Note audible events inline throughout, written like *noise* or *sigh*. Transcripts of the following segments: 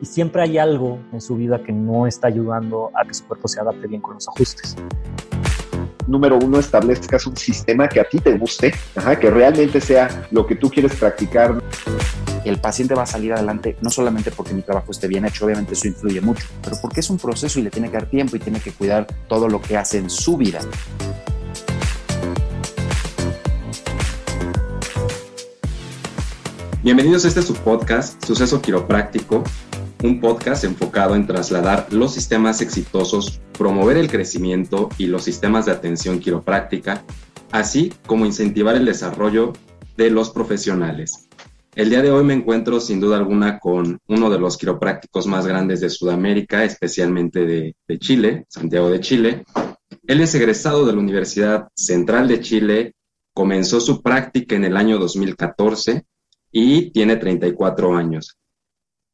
y siempre hay algo en su vida que no está ayudando a que su cuerpo se adapte bien con los ajustes. Número uno, establezcas un sistema que a ti te guste, que realmente sea lo que tú quieres practicar. El paciente va a salir adelante no solamente porque mi trabajo esté bien hecho, obviamente eso influye mucho, pero porque es un proceso y le tiene que dar tiempo y tiene que cuidar todo lo que hace en su vida. Bienvenidos a este su podcast, Suceso Quiropráctico, un podcast enfocado en trasladar los sistemas exitosos, promover el crecimiento y los sistemas de atención quiropráctica, así como incentivar el desarrollo de los profesionales. El día de hoy me encuentro sin duda alguna con uno de los quiroprácticos más grandes de Sudamérica, especialmente de, Chile, Santiago de Chile. Él es egresado de la Universidad Central de Chile, comenzó su práctica en el año 2014 y tiene 34 años.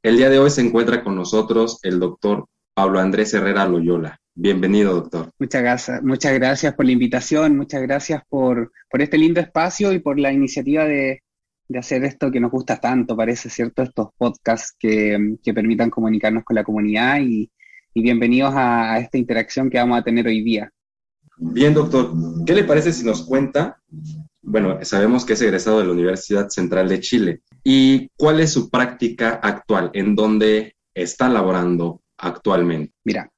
El día de hoy se encuentra con nosotros el doctor Pablo Andrés Herrera Loyola. Bienvenido, doctor. Muchas gracias, muchas gracias por la invitación, muchas gracias por, por este lindo espacio y por la iniciativa de, de, hacer esto que nos gusta tanto, parece cierto, estos podcasts que, que permitan comunicarnos con la comunidad y, y bienvenidos a, a esta interacción que vamos a tener hoy día. Bien, doctor, ¿qué le parece si nos cuenta bueno, sabemos que es egresado de la Universidad Central de Chile. ¿Y cuál es su práctica actual? ¿En dónde está laborando actualmente? Mira,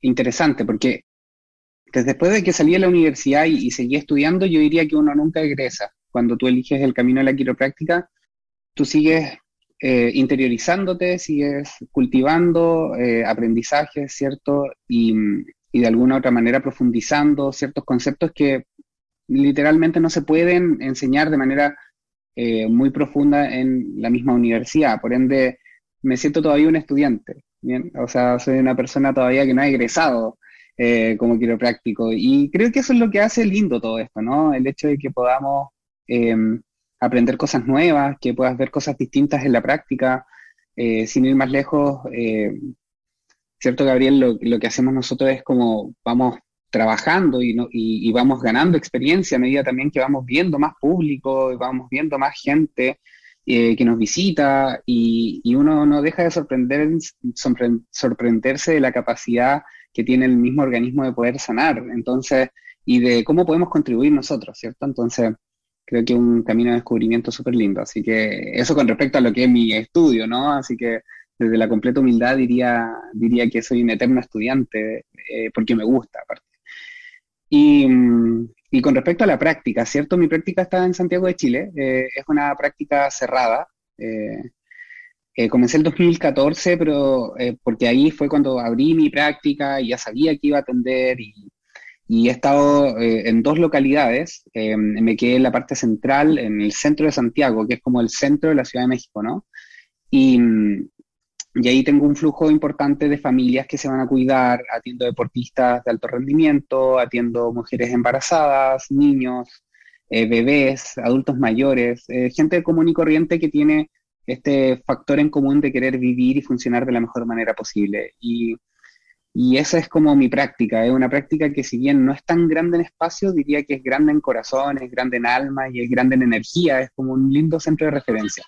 interesante, porque después de que salí de la universidad y, seguí estudiando, yo diría que uno nunca egresa. Cuando tú eliges el camino de la quiropráctica, tú sigues eh, interiorizándote, sigues cultivando eh, aprendizajes, ¿cierto? Y, y de alguna otra manera profundizando ciertos conceptos que literalmente no se pueden enseñar de manera eh, muy profunda en la misma universidad. Por ende, me siento todavía un estudiante, ¿bien? O sea, soy una persona todavía que no ha egresado eh, como quiropráctico. Y creo que eso es lo que hace lindo todo esto, ¿no? El hecho de que podamos em, aprender cosas nuevas, que puedas ver cosas distintas en la práctica, eh, sin ir más lejos. ¿Cierto, Gabriel? Lo, lo que hacemos nosotros es como vamos trabajando y, y, vamos ganando experiencia a medida también que vamos viendo más público y vamos viendo más gente eh, que nos visita y, y, uno no deja de sorprender, sorprenderse de la capacidad que tiene el mismo organismo de poder sanar, entonces, y de cómo podemos contribuir nosotros, ¿cierto? Entonces, creo que un camino de descubrimiento súper lindo, así que eso con respecto a lo que es mi estudio, ¿no? Así que desde la completa humildad diría, diría que soy un eterno estudiante, eh, porque me gusta, aparte. Y, con respecto a la práctica, ¿cierto? Mi práctica está en Santiago de Chile, eh, es una práctica cerrada. Eh, eh, comencé el 2014, pero porque ahí fue cuando abrí mi práctica y ya sabía que iba a atender y, y he estado en dos localidades. me quedé en la parte central, en el centro de Santiago, que es como el centro de la Ciudad de México, ¿no? Y, y ahí tengo un flujo importante de familias que se van a cuidar, atiendo deportistas de alto rendimiento, atiendo mujeres embarazadas, niños, eh, bebés, adultos mayores, eh, gente común y corriente que tiene este factor en común de querer vivir y funcionar de la mejor manera posible. Y, y esa es como mi práctica, es una práctica que si bien no es tan grande en espacio, diría que es grande en corazón, es grande en alma y es grande en energía, es como un lindo centro de referencia.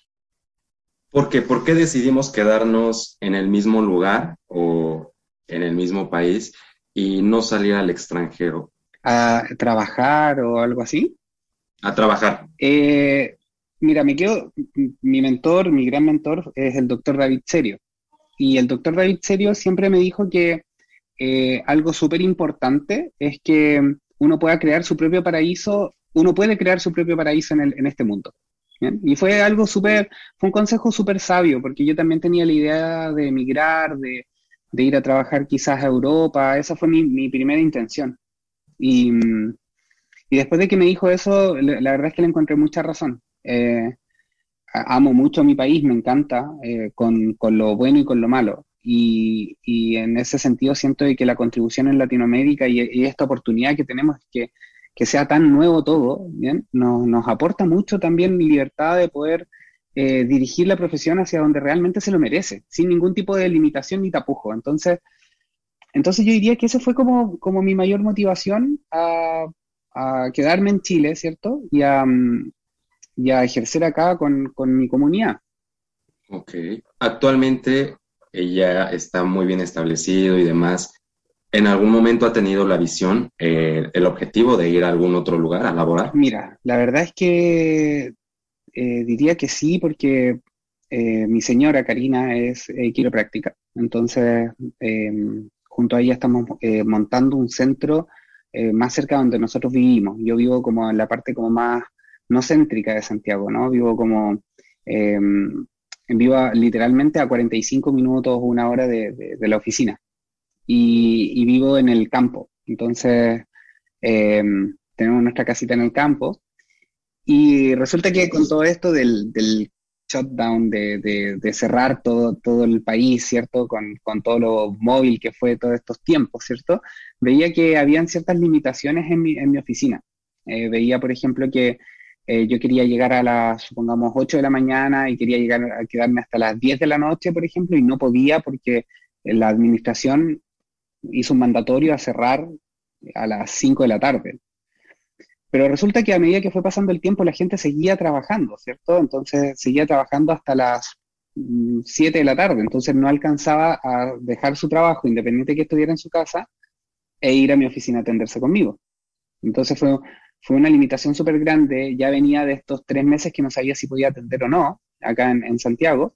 ¿Por qué? ¿Por qué decidimos quedarnos en el mismo lugar o en el mismo país y no salir al extranjero? ¿A trabajar o algo así? A trabajar. Eh, mira, me quedo, mi mentor, mi gran mentor es el doctor David Serio. Y el doctor David Serio siempre me dijo que eh, algo súper importante es que uno pueda crear su propio paraíso, uno puede crear su propio paraíso en, el, en este mundo. Y fue algo súper, fue un consejo súper sabio, porque yo también tenía la idea de emigrar, de, ir a trabajar quizás a Europa, esa fue mi, primera intención. Y, después de que me dijo eso, la, verdad es que le encontré mucha razón. Eh, amo mucho a mi país, me encanta, eh, con, lo bueno y con lo malo. Y, en ese sentido siento que la contribución en Latinoamérica y, y esta oportunidad que tenemos es que que sea tan nuevo todo, ¿bien? Nos, nos aporta mucho también libertad de poder eh, dirigir la profesión hacia donde realmente se lo merece, sin ningún tipo de limitación ni tapujo. Entonces, entonces yo diría que esa fue como, como mi mayor motivación a, quedarme en Chile, ¿cierto? Y a, y a ejercer acá con, con, mi comunidad. Ok. Actualmente ya está muy bien establecido y demás, ¿en algún momento ha tenido la visión, eh, el objetivo de ir a algún otro lugar a laborar? Mira, la verdad es que eh, diría que sí, porque eh, mi señora Karina es quiropráctica. Entonces, junto a ella estamos montando un centro más cerca de donde nosotros vivimos. Yo vivo como en la parte como más no céntrica de Santiago, ¿no? Vivo como vivo literalmente a 45 minutos, una hora de, la oficina. Y, vivo en el campo. Entonces, em, tenemos nuestra casita en el campo. Y resulta que con todo esto del, shutdown, de, cerrar todo, todo el país, ¿cierto? Con, todo lo móvil que fue todos estos tiempos, ¿cierto? Veía que habían ciertas limitaciones en mi, en mi oficina. Eh, veía, por ejemplo, que eh, yo quería llegar a las, supongamos, 8 de la mañana y quería llegar a quedarme hasta las 10 de la noche, por ejemplo, y no podía porque la administración hizo un mandatorio a cerrar a las 5 de la tarde. Pero resulta que a medida que fue pasando el tiempo, la gente seguía trabajando, ¿cierto? Entonces seguía trabajando hasta las 7 mm, de la tarde, entonces no alcanzaba a dejar su trabajo, independiente de que estuviera en su casa, e ir a mi oficina a atenderse conmigo. Entonces fue fue una limitación súper grande, ya venía de estos tres meses que no sabía si podía atender o no, acá en, Santiago.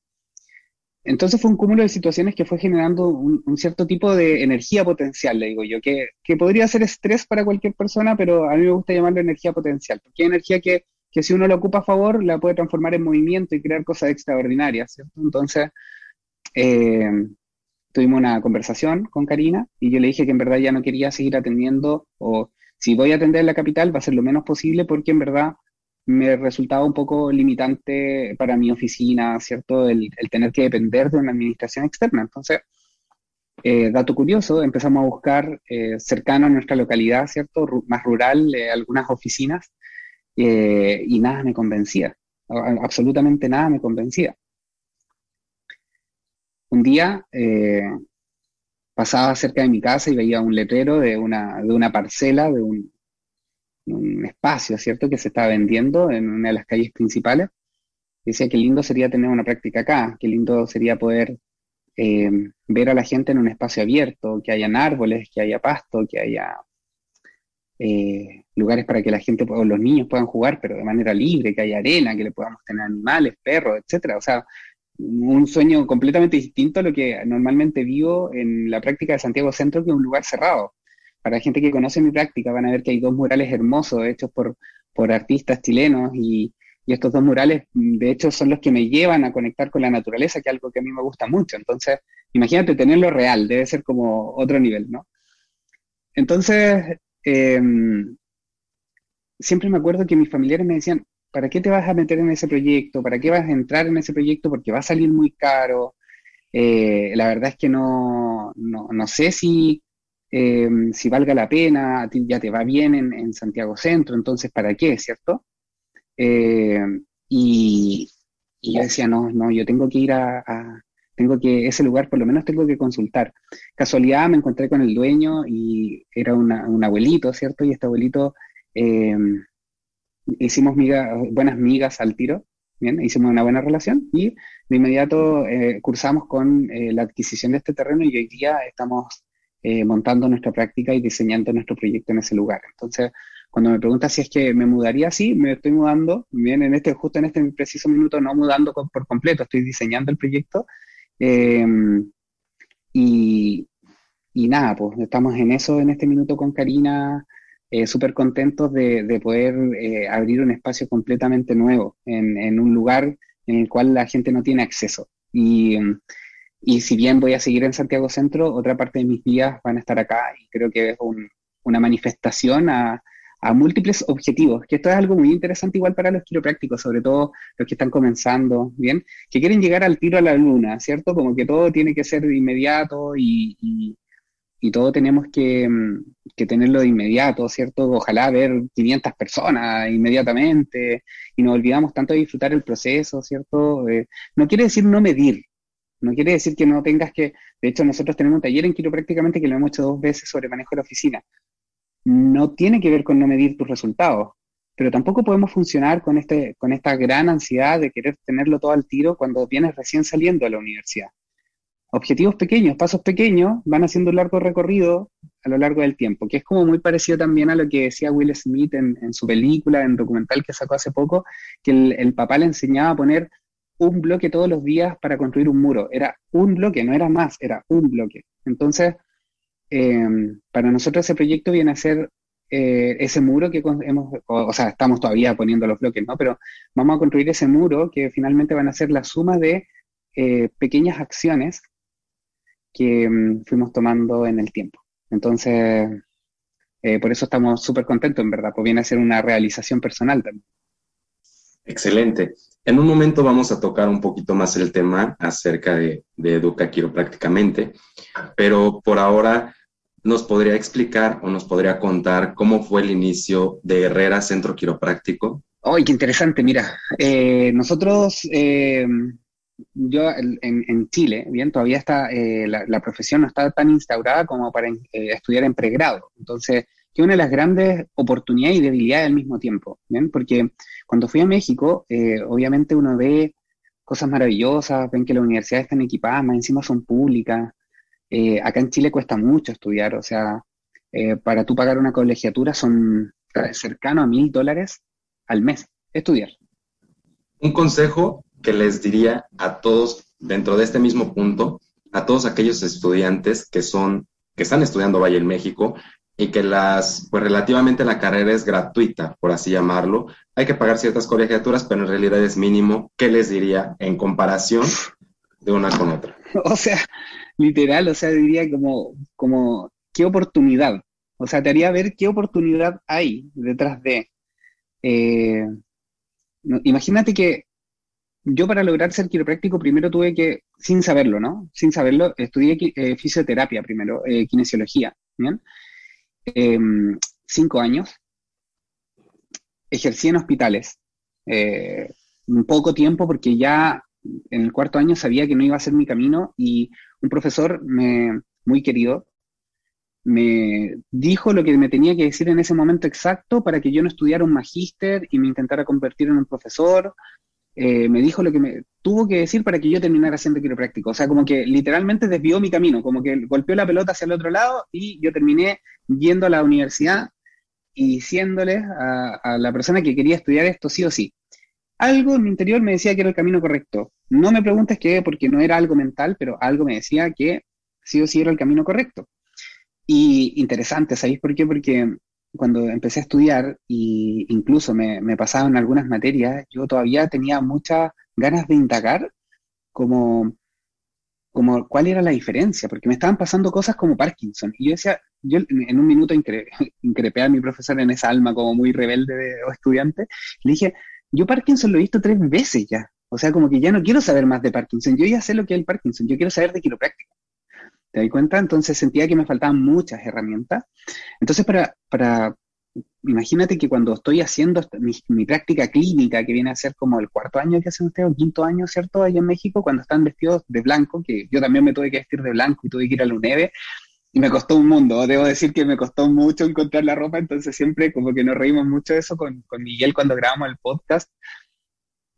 Entonces fue un cúmulo de situaciones que fue generando un, cierto tipo de energía potencial, le digo yo, que, podría ser estrés para cualquier persona, pero a mí me gusta llamarlo energía potencial, porque hay energía que, si uno la ocupa a favor, la puede transformar en movimiento y crear cosas extraordinarias, ¿cierto? Entonces, eh, tuvimos una conversación con Karina y yo le dije que en verdad ya no quería seguir atendiendo o si voy a atender la capital va a ser lo menos posible porque en verdad me resultaba un poco limitante para mi oficina, ¿cierto? El, tener que depender de una administración externa. Entonces, eh, dato curioso, empezamos a buscar eh, cercano a nuestra localidad, ¿cierto? más rural, eh, algunas oficinas, y nada me convencía, absolutamente nada me convencía. Un día pasaba cerca de mi casa y veía un letrero de una, de una parcela, de un, espacio, ¿cierto?, que se estaba vendiendo en una de las calles principales. decía que lindo sería tener una práctica acá, que lindo sería poder eh, ver a la gente en un espacio abierto, que hayan árboles, que haya pasto, que haya eh, lugares para que la gente o los niños puedan jugar, pero de manera libre, que haya arena, que le podamos tener animales, perros, etcétera. O sea, un sueño completamente distinto a lo que normalmente vivo en la práctica de Santiago Centro, que es un lugar cerrado. Para la gente que conoce mi práctica van a ver que hay dos murales hermosos hechos por, por artistas chilenos y, estos dos murales, de hecho, son los que me llevan a conectar con la naturaleza, que es algo que a mí me gusta mucho. Entonces, imagínate tenerlo real, debe ser como otro nivel, ¿no? Entonces, em, siempre me acuerdo que mis familiares me decían, ¿para qué te vas a meter en ese proyecto? ¿Para qué vas a entrar en ese proyecto? Porque va a salir muy caro. Eh, la verdad es que no, no, sé si, em, si valga la pena, a ti ya te va bien en, Santiago Centro, entonces ¿para qué, cierto? Eh, y, yo decía, no, no, yo tengo que ir a, tengo que, ese lugar por lo menos tengo que consultar. Casualidad me encontré con el dueño y era un abuelito, ¿cierto? Y este abuelito em, hicimos buenas migas al tiro, bien, hicimos una buena relación y de inmediato eh, cursamos con eh, la adquisición de este terreno y hoy día estamos eh, montando nuestra práctica y diseñando nuestro proyecto en ese lugar. Entonces, cuando me preguntas si es que me mudaría, sí, me estoy mudando, bien, en este, justo en este preciso minuto, no mudando por completo, estoy diseñando el proyecto. Em, y, y nada, pues estamos en eso en este minuto con Karina, eh, súper contentos de, poder eh, abrir un espacio completamente nuevo en, un lugar en el cual la gente no tiene acceso. Y, si bien voy a seguir en Santiago Centro, otra parte de mis días van a estar acá y creo que es una manifestación a, múltiples objetivos, que esto es algo muy interesante igual para los quiroprácticos, sobre todo los que están comenzando, ¿bien? Que quieren llegar al tiro a la luna, ¿cierto? Como que todo tiene que ser inmediato y, y todo tenemos que, mm, que, tenerlo de inmediato, ¿cierto? Ojalá ver 500 personas inmediatamente y nos olvidamos tanto de disfrutar el proceso, ¿cierto? Eh, no quiere decir no medir, no quiere decir que no tengas que, de hecho nosotros tenemos un taller en prácticamente que lo hemos hecho dos veces sobre manejo de la oficina. No tiene que ver con no medir tus resultados, pero tampoco podemos funcionar con, este, con esta gran ansiedad de querer tenerlo todo al tiro cuando vienes recién saliendo a la universidad. objetivos pequeños, pasos pequeños, van haciendo un largo recorrido a lo largo del tiempo, que es como muy parecido también a lo que decía Will Smith en, su película, en documental que sacó hace poco, que el, papá le enseñaba a poner un bloque todos los días para construir un muro. Era un bloque, no era más, era un bloque. Entonces, em, para nosotros ese proyecto viene a ser eh, ese muro que hemos, o, sea, estamos todavía poniendo los bloques, ¿no? Pero vamos a construir ese muro que finalmente van a ser la suma de eh, pequeñas acciones que mm, fuimos tomando en el tiempo. Entonces, eh, por eso estamos súper contentos, en verdad, pues viene a ser una realización personal también. Excelente. En un momento vamos a tocar un poquito más el tema acerca de, de Educa Quiroprácticamente, pero por ahora nos podría explicar o nos podría contar cómo fue el inicio de Herrera Centro Quiropráctico. ¡Ay, qué interesante! Mira, eh, nosotros eh, yo en, Chile, bien, todavía está, eh, la, profesión no está tan instaurada como para estudiar en pregrado. Entonces, que una de las grandes oportunidades y debilidades al mismo tiempo, bien, porque cuando fui a México, eh, obviamente uno ve cosas maravillosas, ven que las universidades están equipadas, más encima son públicas. acá en Chile cuesta mucho estudiar, o sea, para tú pagar una colegiatura son cercano a mil dólares al mes estudiar. Un consejo que les diría a todos dentro de este mismo punto, a todos aquellos estudiantes que son, que están estudiando Valle en México y que las, pues relativamente la carrera es gratuita, por así llamarlo. Hay que pagar ciertas colegiaturas, pero en realidad es mínimo. ¿Qué les diría en comparación de una con otra? *laughs* O sea, literal, o sea, diría como, como, ¿qué oportunidad? O sea, te haría ver qué oportunidad hay detrás de... Eh, imagínate que yo para lograr ser quiropráctico primero tuve que, sin saberlo, ¿no? Sin saberlo, estudié eh, fisioterapia primero, eh, kinesiología, ¿bien? Em, cinco años. Ejercí en hospitales. Eh, un poco tiempo porque ya en el cuarto año sabía que no iba a ser mi camino y un profesor me, muy querido me dijo lo que me tenía que decir en ese momento exacto para que yo no estudiara un magíster y me intentara convertir en un profesor eh, me dijo lo que me tuvo que decir para que yo terminara siendo quiropráctico. O sea, como que literalmente desvió mi camino, como que golpeó la pelota hacia el otro lado y yo terminé yendo a la universidad y diciéndole a, la persona que quería estudiar esto sí o sí. Algo en mi interior me decía que era el camino correcto. No me preguntes qué, porque no era algo mental, pero algo me decía que sí o sí era el camino correcto. Y interesante, ¿sabéis por qué? Porque cuando empecé a estudiar, y incluso me, me pasaban algunas materias, yo todavía tenía muchas ganas de indagar como, como cuál era la diferencia, porque me estaban pasando cosas como Parkinson. Y yo decía, yo en un minuto *laughs* increpé a mi profesor en esa alma como muy rebelde de, o estudiante, le dije, yo Parkinson lo he visto tres veces ya. O sea, como que ya no quiero saber más de Parkinson, yo ya sé lo que es el Parkinson, yo quiero saber de quiropráctica. ¿Te das cuenta? Entonces sentía que me faltaban muchas herramientas. Entonces, para, para imagínate que cuando estoy haciendo mi, práctica clínica, que viene a ser como el cuarto año que hacen ustedes, o quinto año, ¿cierto? Allá en México, cuando están vestidos de blanco, que yo también me tuve que vestir de blanco y tuve que ir a la UNEVE, y me costó un mundo, debo decir que me costó mucho encontrar la ropa, entonces siempre como que nos reímos mucho de eso con, con Miguel cuando grabamos el podcast,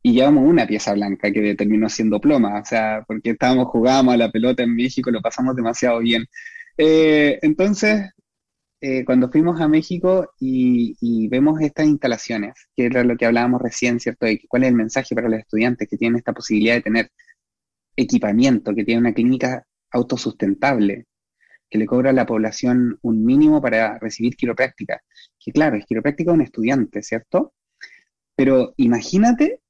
y llevamos una pieza blanca que terminó siendo ploma, o sea, porque estábamos, jugábamos a la pelota en México, lo pasamos demasiado bien. Eh, entonces, eh, cuando fuimos a México y, vemos estas instalaciones, que era lo que hablábamos recién, ¿cierto? De cuál es el mensaje para los estudiantes que tienen esta posibilidad de tener equipamiento, que tiene una clínica autosustentable, que le cobra a la población un mínimo para recibir quiropráctica, que claro, es quiropráctica un estudiante, ¿cierto? Pero imagínate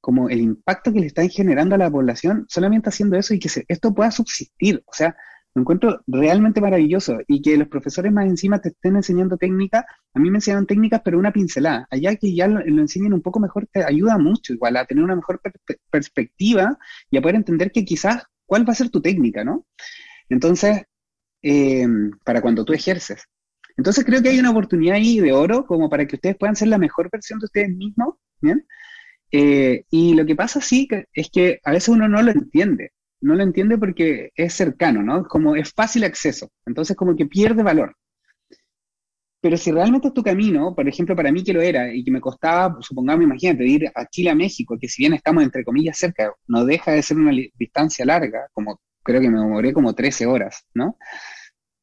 como el impacto que le están generando a la población solamente haciendo eso y que esto pueda subsistir. O sea, lo encuentro realmente maravilloso y que los profesores más encima te estén enseñando técnicas, a mí me enseñan técnicas pero una pincelada, allá que ya lo, enseñen un poco mejor te ayuda mucho igual a tener una mejor perspectiva y a poder entender que quizás cuál va a ser tu técnica, ¿no? Entonces, eh, para cuando tú ejerces. Entonces creo que hay una oportunidad ahí de oro como para que ustedes puedan ser la mejor versión de ustedes mismos, ¿bien? Eh, y lo que pasa sí es que a veces uno no lo entiende, no lo entiende porque es cercano, ¿no? Como es fácil acceso, entonces como que pierde valor. Pero si realmente es tu camino, por ejemplo, para mí que lo era y que me costaba, supongamos, imagínate, ir a Chile a México, que si bien estamos entre comillas cerca, no deja de ser una distancia larga, como creo que me demoré como 13 horas, ¿no?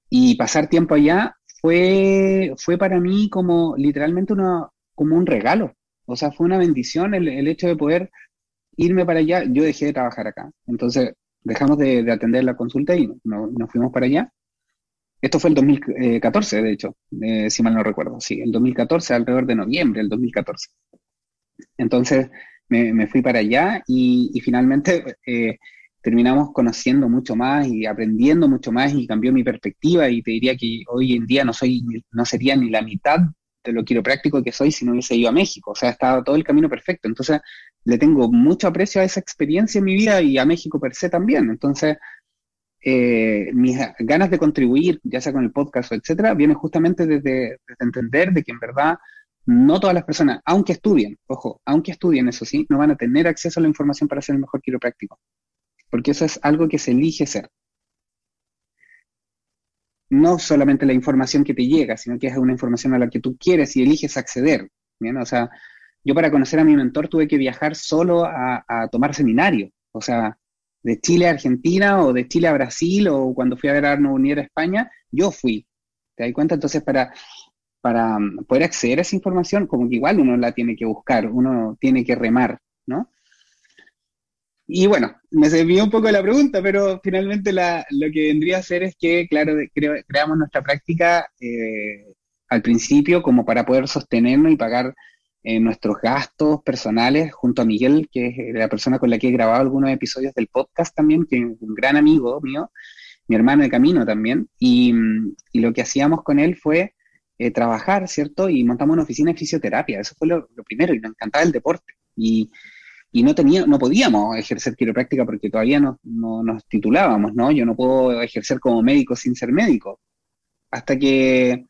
Y pasar tiempo allá fue, fue para mí como literalmente una, como un regalo. O sea, fue una bendición el, el hecho de poder irme para allá. Yo dejé de trabajar acá. Entonces, dejamos de, atender la consulta y nos fuimos para allá. Esto fue el 2014, de hecho, eh, si mal no recuerdo. Sí, el 2014, alrededor de noviembre del 2014. Entonces, me, fui para allá y, finalmente eh, terminamos conociendo mucho más y aprendiendo mucho más y cambió mi perspectiva y te diría que hoy en día no soy no sería ni la mitad de lo quiropráctico que soy si no hubiese ido a México, o sea, estaba todo el camino perfecto. Entonces, le tengo mucho aprecio a esa experiencia en mi vida y a México per se también. Entonces, eh, mis ganas de contribuir, ya sea con el podcast o etcétera, vienen justamente desde, entender de que en verdad no todas las personas, aunque estudien, ojo, aunque estudien, eso sí, no van a tener acceso a la información para ser el mejor quiropráctico. Porque eso es algo que se elige ser. No solamente la información que te llega, sino que es una información a la que tú quieres y eliges acceder. ¿bien? O sea, yo para conocer a mi mentor tuve que viajar solo a, tomar seminario. O sea, de Chile a Argentina o de Chile a Brasil o cuando fui a ver a Arno Unir a España, yo fui. ¿Te das cuenta? Entonces, para, para um, poder acceder a esa información, como que igual uno la tiene que buscar, uno tiene que remar, ¿no? Y bueno, me sirvió un poco la pregunta, pero finalmente lo que vendría a ser es que, claro, creamos nuestra práctica eh, al principio como para poder sostenernos y pagar nuestros gastos personales junto a Miguel, que es la persona con la que he grabado algunos episodios del podcast también, que es un gran amigo mío, mi hermano de camino también, y, y lo que hacíamos con él fue eh, trabajar, ¿cierto? Y montamos una oficina de fisioterapia, eso fue lo, primero, y nos encantaba el deporte. Y, y, no, tenía, no podíamos ejercer quiropráctica porque todavía no, no, nos titulábamos, ¿no? Yo no puedo ejercer como médico sin ser médico. Hasta que,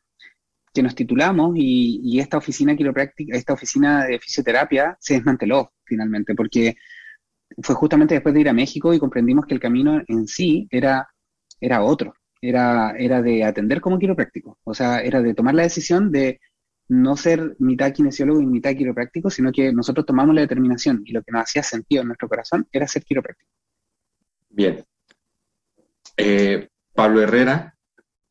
que nos titulamos y, esta oficina quiropráctica, esta oficina de fisioterapia se desmanteló finalmente, porque fue justamente después de ir a México y comprendimos que el camino en sí era, era otro era, era de atender como quiropráctico. O sea, era de tomar la decisión de no ser mitad kinesiólogo y mitad quiropráctico, sino que nosotros tomamos la determinación y lo que nos hacía sentido en nuestro corazón era ser quiropráctico. Bien. Eh, Pablo Herrera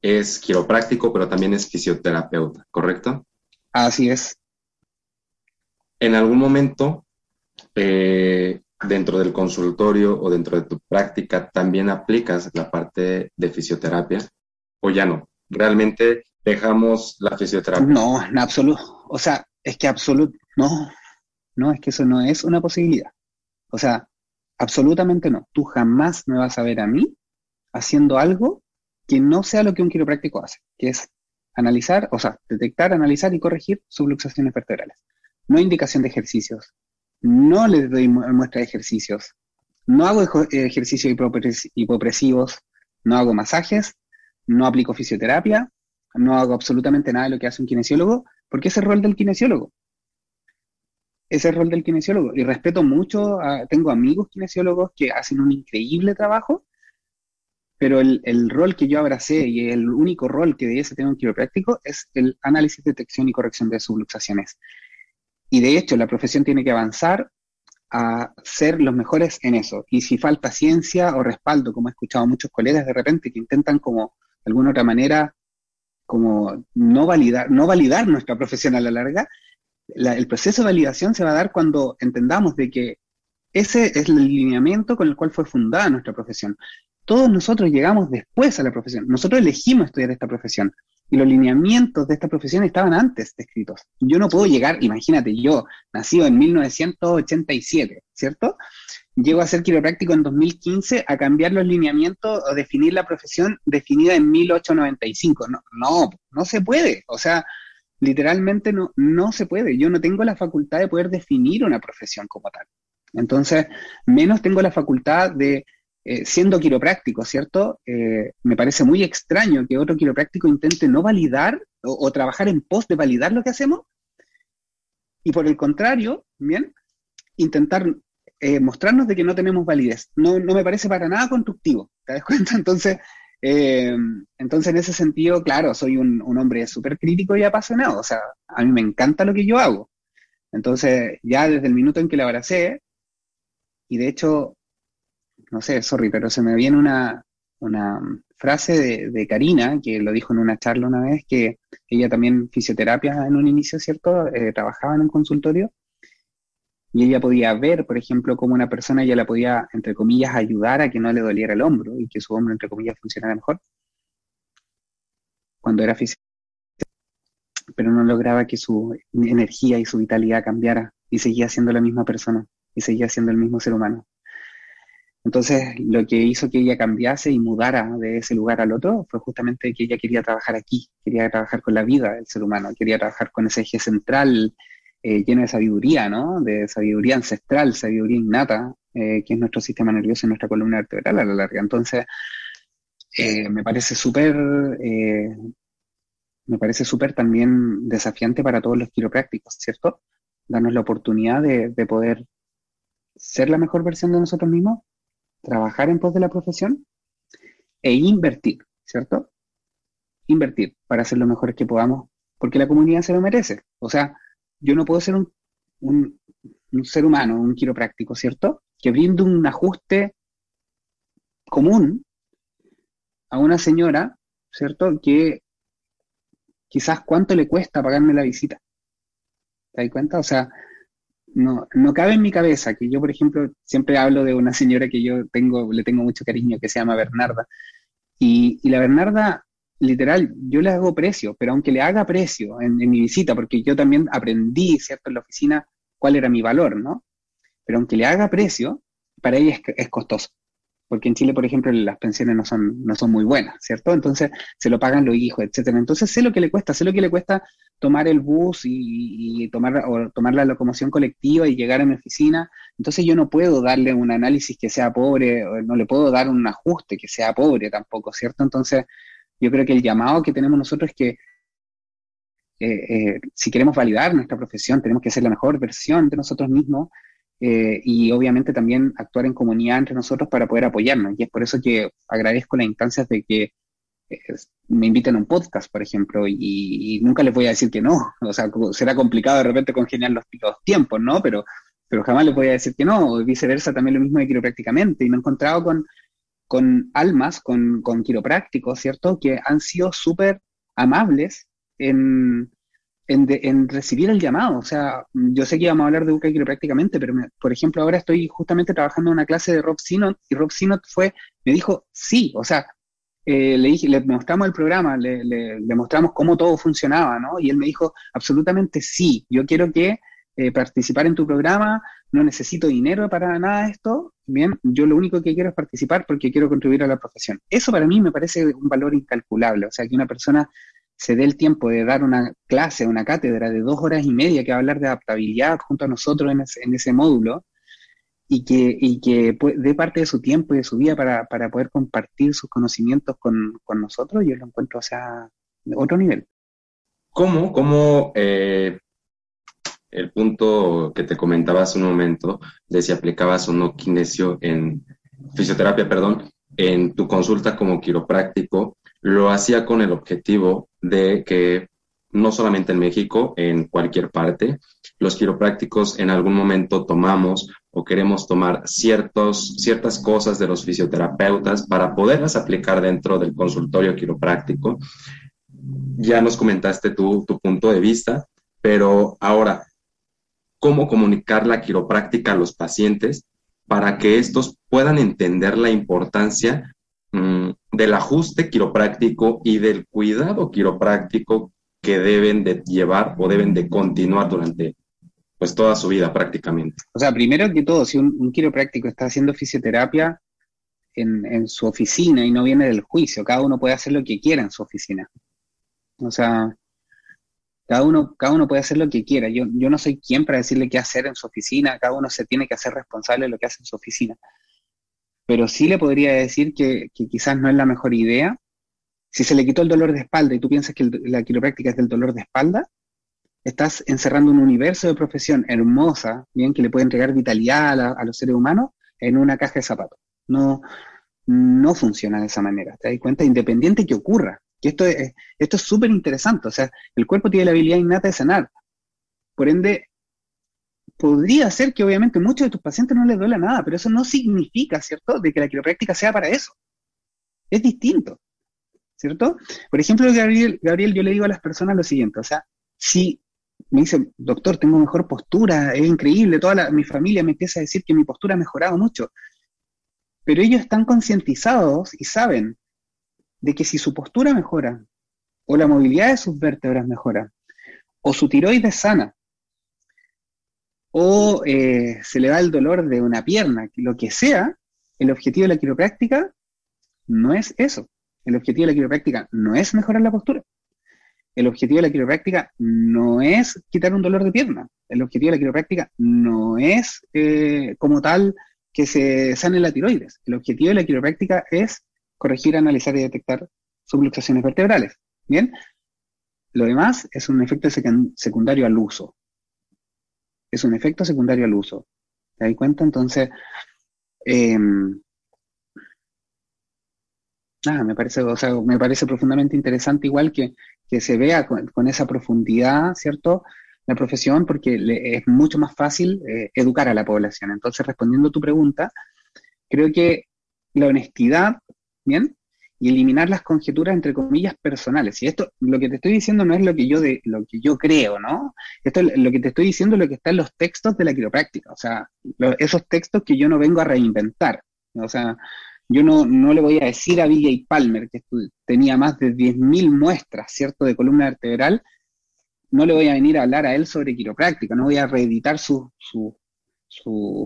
es quiropráctico, pero también es fisioterapeuta, ¿correcto? Así es. En algún momento eh, dentro del consultorio o dentro de tu práctica también aplicas la parte de fisioterapia o ya no? ¿Realmente dejamos la fisioterapia? No, en absoluto. O sea, es que absoluto, no, no, es que eso no es una posibilidad. O sea, absolutamente no. Tú jamás me vas a ver a mí haciendo algo que no sea lo que un quiropráctico hace, que es analizar, o sea, detectar, analizar y corregir subluxaciones vertebrales. No indicación de ejercicios, no les doy muestra de ejercicios, no hago ejercicios hipopresivos, no hago masajes, no aplico fisioterapia, no hago absolutamente nada de lo que hace un kinesiólogo, porque es el rol del kinesiólogo. Es el rol del kinesiólogo. Y respeto mucho, tengo amigos kinesiólogos que hacen un increíble trabajo, pero el, el, rol que yo abracé y el único rol que debiese tener un quiropráctico es el análisis, detección y corrección de subluxaciones. Y de hecho, la profesión tiene que avanzar a ser los mejores en eso. Y si falta ciencia o respaldo, como he escuchado a muchos colegas de repente que intentan como de alguna otra manera como no validar, no validar nuestra profesión a la larga, el proceso de validación se va a dar cuando entendamos de que ese es el lineamiento con el cual fue fundada nuestra profesión. Todos nosotros llegamos después a la profesión. Nosotros elegimos estudiar esta profesión y los lineamientos de esta profesión estaban antes escritos. Yo no puedo llegar, imagínate, yo, nacido en 1987, ¿cierto? Llego a ser quiropráctico en 2015 a cambiar los lineamientos o definir la profesión definida en 1895. No, no, no se puede. O sea, literalmente no, no se puede. Yo no tengo la facultad de poder definir una profesión como tal. Entonces, menos tengo la facultad de eh, siendo quiropráctico, ¿cierto? Eh, me parece muy extraño que otro quiropráctico intente no validar o, trabajar en pos de validar lo que hacemos y por el contrario, bien, intentar eh, mostrarnos de que no tenemos validez. No, no, me parece para nada constructivo, ¿te das *laughs* cuenta? Entonces, entonces en ese sentido, claro, soy un, un hombre súper crítico y apasionado, o sea, a mí me encanta lo que yo hago. Entonces, ya desde el minuto en que la abracé, y de hecho no sé, sorry, pero se me viene una, una frase de, Karina, que lo dijo en una charla una vez, que ella también fisioterapia en un inicio, ¿cierto? Eh, trabajaba en un consultorio y ella podía ver, por ejemplo, cómo una persona ya la podía, entre comillas, ayudar a que no le doliera el hombro y que su hombro, entre comillas, funcionara mejor cuando era fisioterapia, pero no lograba que su energía y su vitalidad cambiara y seguía siendo la misma persona y seguía siendo el mismo ser humano. Entonces, lo que hizo que ella cambiase y mudara de ese lugar al otro fue justamente que ella quería trabajar aquí, quería trabajar con la vida del ser humano, quería trabajar con ese eje central eh, lleno de sabiduría, ¿no? De sabiduría ancestral, sabiduría innata, eh, que es nuestro sistema nervioso y nuestra columna vertebral a la larga. Entonces, eh, me parece súper, me parece súper también desafiante para todos los quiroprácticos, ¿cierto? Darnos la oportunidad de, de poder ser la mejor versión de nosotros mismos trabajar en pos de la profesión e invertir, ¿cierto? Invertir para hacer lo mejor que podamos, porque la comunidad se lo merece. O sea, yo no puedo ser un, un, ser humano, un quiropráctico, ¿cierto? Que brinde un ajuste común a una señora, ¿cierto? Que quizás cuánto le cuesta pagarme la visita. ¿Te das cuenta? O sea, no, no cabe en mi cabeza que yo, por ejemplo, siempre hablo de una señora que yo tengo, le tengo mucho cariño, que se llama Bernarda. Y, la Bernarda, literal, yo le hago precio, pero aunque le haga precio en, mi visita, porque yo también aprendí, ¿cierto?, en la oficina cuál era mi valor, ¿no? Pero aunque le haga precio, para ella es costoso porque en Chile, por ejemplo, las pensiones no son, no son muy buenas, ¿cierto? Entonces se lo pagan los hijos, etcétera. Entonces sé lo que le cuesta, sé lo que le cuesta tomar el bus y, tomar, o tomar la locomoción colectiva y llegar a mi oficina. Entonces yo no puedo darle un análisis que sea pobre, o no le puedo dar un ajuste que sea pobre tampoco, ¿cierto? Entonces yo creo que el llamado que tenemos nosotros es que eh, eh, si queremos validar nuestra profesión, tenemos que ser la mejor versión de nosotros mismos eh, y obviamente también actuar en comunidad entre nosotros para poder apoyarnos. Y es por eso que agradezco las instancias de que me inviten a un podcast, por ejemplo, y, nunca les voy a decir que no. O sea, será complicado de repente congeniar los, tiempos, ¿no? Pero, pero jamás les voy a decir que no. Viceversa, también lo mismo de quiroprácticamente. Y me he encontrado con, con almas, con, con quiroprácticos, ¿cierto? Que han sido súper amables en, en, recibir el llamado. O sea, yo sé que íbamos a hablar de UCA quiroprácticamente, pero por ejemplo, ahora estoy justamente trabajando en una clase de Rob Sinot y Rob Sinot fue, me dijo sí, o sea, eh, le, dije, le mostramos el programa, le, mostramos cómo todo funcionaba, ¿no? Y él me dijo, absolutamente sí, yo quiero que eh, participar en tu programa, no necesito dinero para nada de esto, bien, yo lo único que quiero es participar porque quiero contribuir a la profesión. Eso para mí me parece un valor incalculable, o sea, que una persona se dé el tiempo de dar una clase, una cátedra de dos horas y media que va a hablar de adaptabilidad junto a nosotros en ese, módulo y que, y que dé parte de su tiempo y de su vida para, poder compartir sus conocimientos con, nosotros, yo lo encuentro, o sea, otro nivel. ¿Cómo, cómo eh, el punto que te comentaba hace un momento de si aplicabas o no kinesio en fisioterapia, perdón, en tu consulta como quiropráctico, lo hacía con el objetivo de que no solamente en México, en cualquier parte, los quiroprácticos en algún momento tomamos o queremos tomar ciertas cosas de los fisioterapeutas para poderlas aplicar dentro del consultorio quiropráctico. Ya nos comentaste tu, tu punto de vista, pero ahora, ¿cómo comunicar la quiropráctica a los pacientes para que estos puedan entender la importancia Mm, del ajuste quiropráctico y del cuidado quiropráctico que deben de llevar o deben de continuar durante pues toda su vida prácticamente. O sea, primero que todo, si un, quiropráctico está haciendo fisioterapia en, su oficina y no viene del juicio, cada uno puede hacer lo que quiera en su oficina. O sea, cada uno, cada uno puede hacer lo que quiera. Yo, yo no soy quien para decirle qué hacer en su oficina, cada uno se tiene que hacer responsable de lo que hace en su oficina pero sí le podría decir que, quizás no es la mejor idea. Si se le quitó el dolor de espalda y tú piensas que la quiropráctica es del dolor de espalda, estás encerrando un universo de profesión hermosa, bien, que le puede entregar vitalidad a, los seres humanos en una caja de zapatos. No, no funciona de esa manera. ¿Te das cuenta? Independiente que ocurra. Que esto es esto es súper interesante. O sea, el cuerpo tiene la habilidad innata de sanar. Por ende, podría ser que obviamente muchos de tus pacientes no les duele nada, pero eso no significa, ¿cierto?, de que la quiropráctica sea para eso. Es distinto, ¿cierto? Por ejemplo, Gabriel, Gabriel, yo le digo a las personas lo siguiente, o sea, si me dice, doctor, tengo mejor postura, es increíble, toda mi familia me empieza a decir que mi postura ha mejorado mucho, pero ellos están concientizados y saben de que si su postura mejora, o la movilidad de sus vértebras mejora, o su tiroides sana, o eh, se le va el dolor de una pierna, lo que sea, el objetivo de la quiropráctica no es eso. El objetivo de la quiropráctica no es mejorar la postura. El objetivo de la quiropráctica no es quitar un dolor de pierna. El objetivo de la quiropráctica no es eh, como tal que se sane la tiroides. El objetivo de la quiropráctica es corregir, analizar y detectar subluxaciones vertebrales. Bien, lo demás es un efecto secundario al uso es un efecto secundario al uso. ¿Te das cuenta? Entonces, me parece, o sea, me parece profundamente interesante igual que, se vea con, esa profundidad, ¿cierto? La profesión, porque es mucho más fácil eh, educar a la población. Entonces, respondiendo a tu pregunta, creo que la honestidad, ¿bien? y eliminar las conjeturas entre comillas personales. Y esto, lo que te estoy diciendo no es lo que yo de, lo que yo creo, ¿no? Esto lo que te estoy diciendo es lo que está en los textos de la quiropráctica, o sea, esos textos que yo no vengo a reinventar. O sea, yo no, no le voy a decir a y Palmer, que tenía más de 10.000 muestras, ¿cierto?, de columna vertebral, no le voy a venir a hablar a él sobre quiropráctica, no voy a reeditar su, su,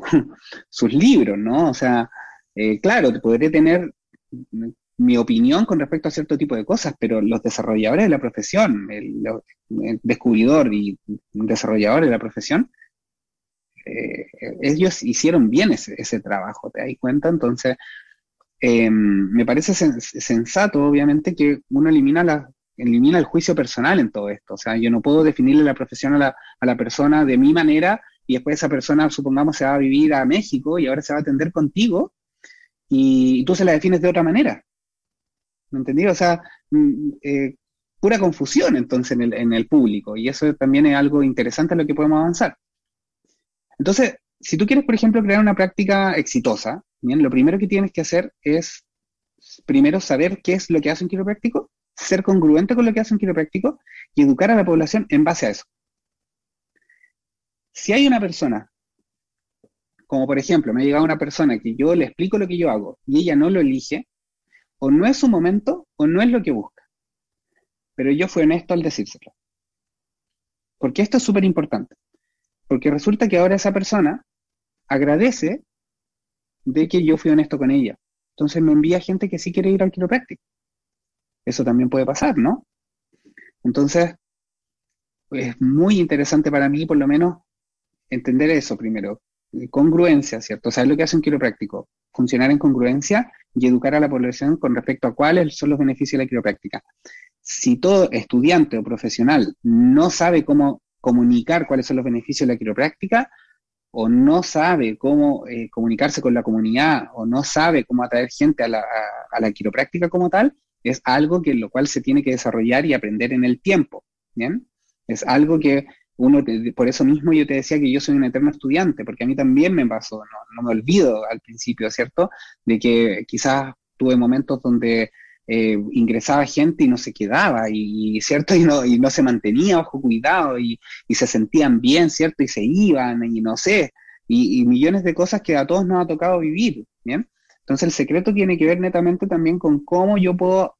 *laughs* sus libros, ¿no? O sea, eh, claro, podré tener mi opinión con respecto a cierto tipo de cosas, pero los desarrolladores de la profesión, el, descubridor y desarrollador de la profesión, eh, ellos hicieron bien ese, trabajo, ¿te das cuenta? Entonces, em, me parece sensato, obviamente, que uno elimina, elimina el juicio personal en todo esto. O sea, yo no puedo definirle la profesión a la, a la persona de mi manera y después esa persona, supongamos, se va a vivir a México y ahora se va a atender contigo y tú se la defines de otra manera. ¿Me entendí? O sea, mm, eh, pura confusión entonces en el, en el público y eso también es algo interesante en lo que podemos avanzar. Entonces, si tú quieres, por ejemplo, crear una práctica exitosa, bien, lo primero que tienes que hacer es primero saber qué es lo que hace un quiropráctico, ser congruente con lo que hace un quiropráctico y educar a la población en base a eso. Si hay una persona, como por ejemplo, me ha llegado una persona que yo le explico lo que yo hago y ella no lo elige, o no es su momento o no es lo que busca. Pero yo fui honesto al decírselo. Porque esto es súper importante. Porque resulta que ahora esa persona agradece de que yo fui honesto con ella. Entonces me envía gente que sí quiere ir al quiropráctico. Eso también puede pasar, ¿no? Entonces, es muy interesante para mí, por lo menos, entender eso primero. Congruencia, ¿cierto? O lo que hace un quiropráctico. Funcionar en congruencia y educar a la población con respecto a cuáles son los beneficios de la quiropráctica. Si todo estudiante o profesional no sabe cómo comunicar cuáles son los beneficios de la quiropráctica, o no sabe cómo eh, comunicarse con la comunidad, o no sabe cómo atraer gente a la, a, la, quiropráctica como tal, es algo que lo cual se tiene que desarrollar y aprender en el tiempo, ¿bien? Es algo que uno, por eso mismo yo te decía que yo soy un eterno estudiante, porque a mí también me pasó, no, me olvido al principio, ¿cierto? De que quizás tuve momentos donde eh, ingresaba gente y no se quedaba, y, ¿cierto? *laughs* Y no, y no se mantenía bajo cuidado, y, se sentían bien, ¿cierto? Y se iban, y no sé, y, millones de cosas que a todos nos ha tocado vivir, ¿bien? Entonces el secreto tiene que ver netamente también con cómo yo puedo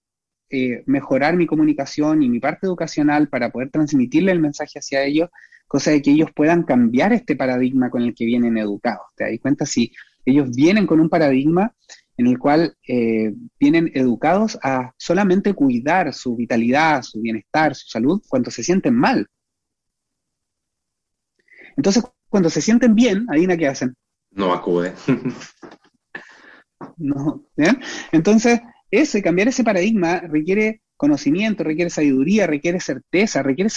eh, mejorar mi comunicación y mi parte educacional para poder transmitirle el mensaje hacia ellos, cosa de que ellos puedan cambiar este paradigma con el que vienen educados. ¿Te das cuenta? Si ellos vienen con un paradigma en el cual eh, vienen educados a solamente cuidar su vitalidad, su bienestar, su salud cuando se sienten mal. Entonces, cuando se sienten bien, adivina qué hacen. No acude. *laughs* no, Entonces, ese, cambiar ese paradigma requiere conocimiento, requiere sabiduría, requiere certeza, requiere,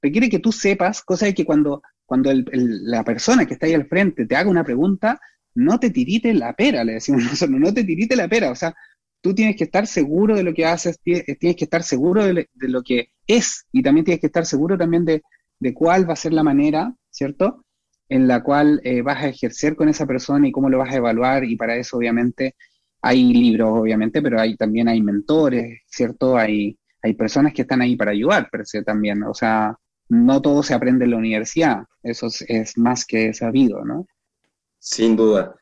requiere que tú sepas, cosa de que cuando, cuando la persona que está ahí al frente te haga una pregunta, no te tirite la pera, le decimos *laughs* nosotros, no te tirite la pera, o sea, tú tienes que estar seguro de lo que haces, tienes que estar seguro de, lo que es y también tienes que estar seguro también de, cuál va a ser la manera, ¿cierto? en la cual eh, vas a ejercer con esa persona y cómo lo vas a evaluar y para eso obviamente hay libros, obviamente, pero hay también hay mentores, ¿cierto? Hay, personas que están ahí para ayudar, pero sí, también, o sea, no todo se aprende en la universidad, eso es, más que sabido, ¿no? Sin duda.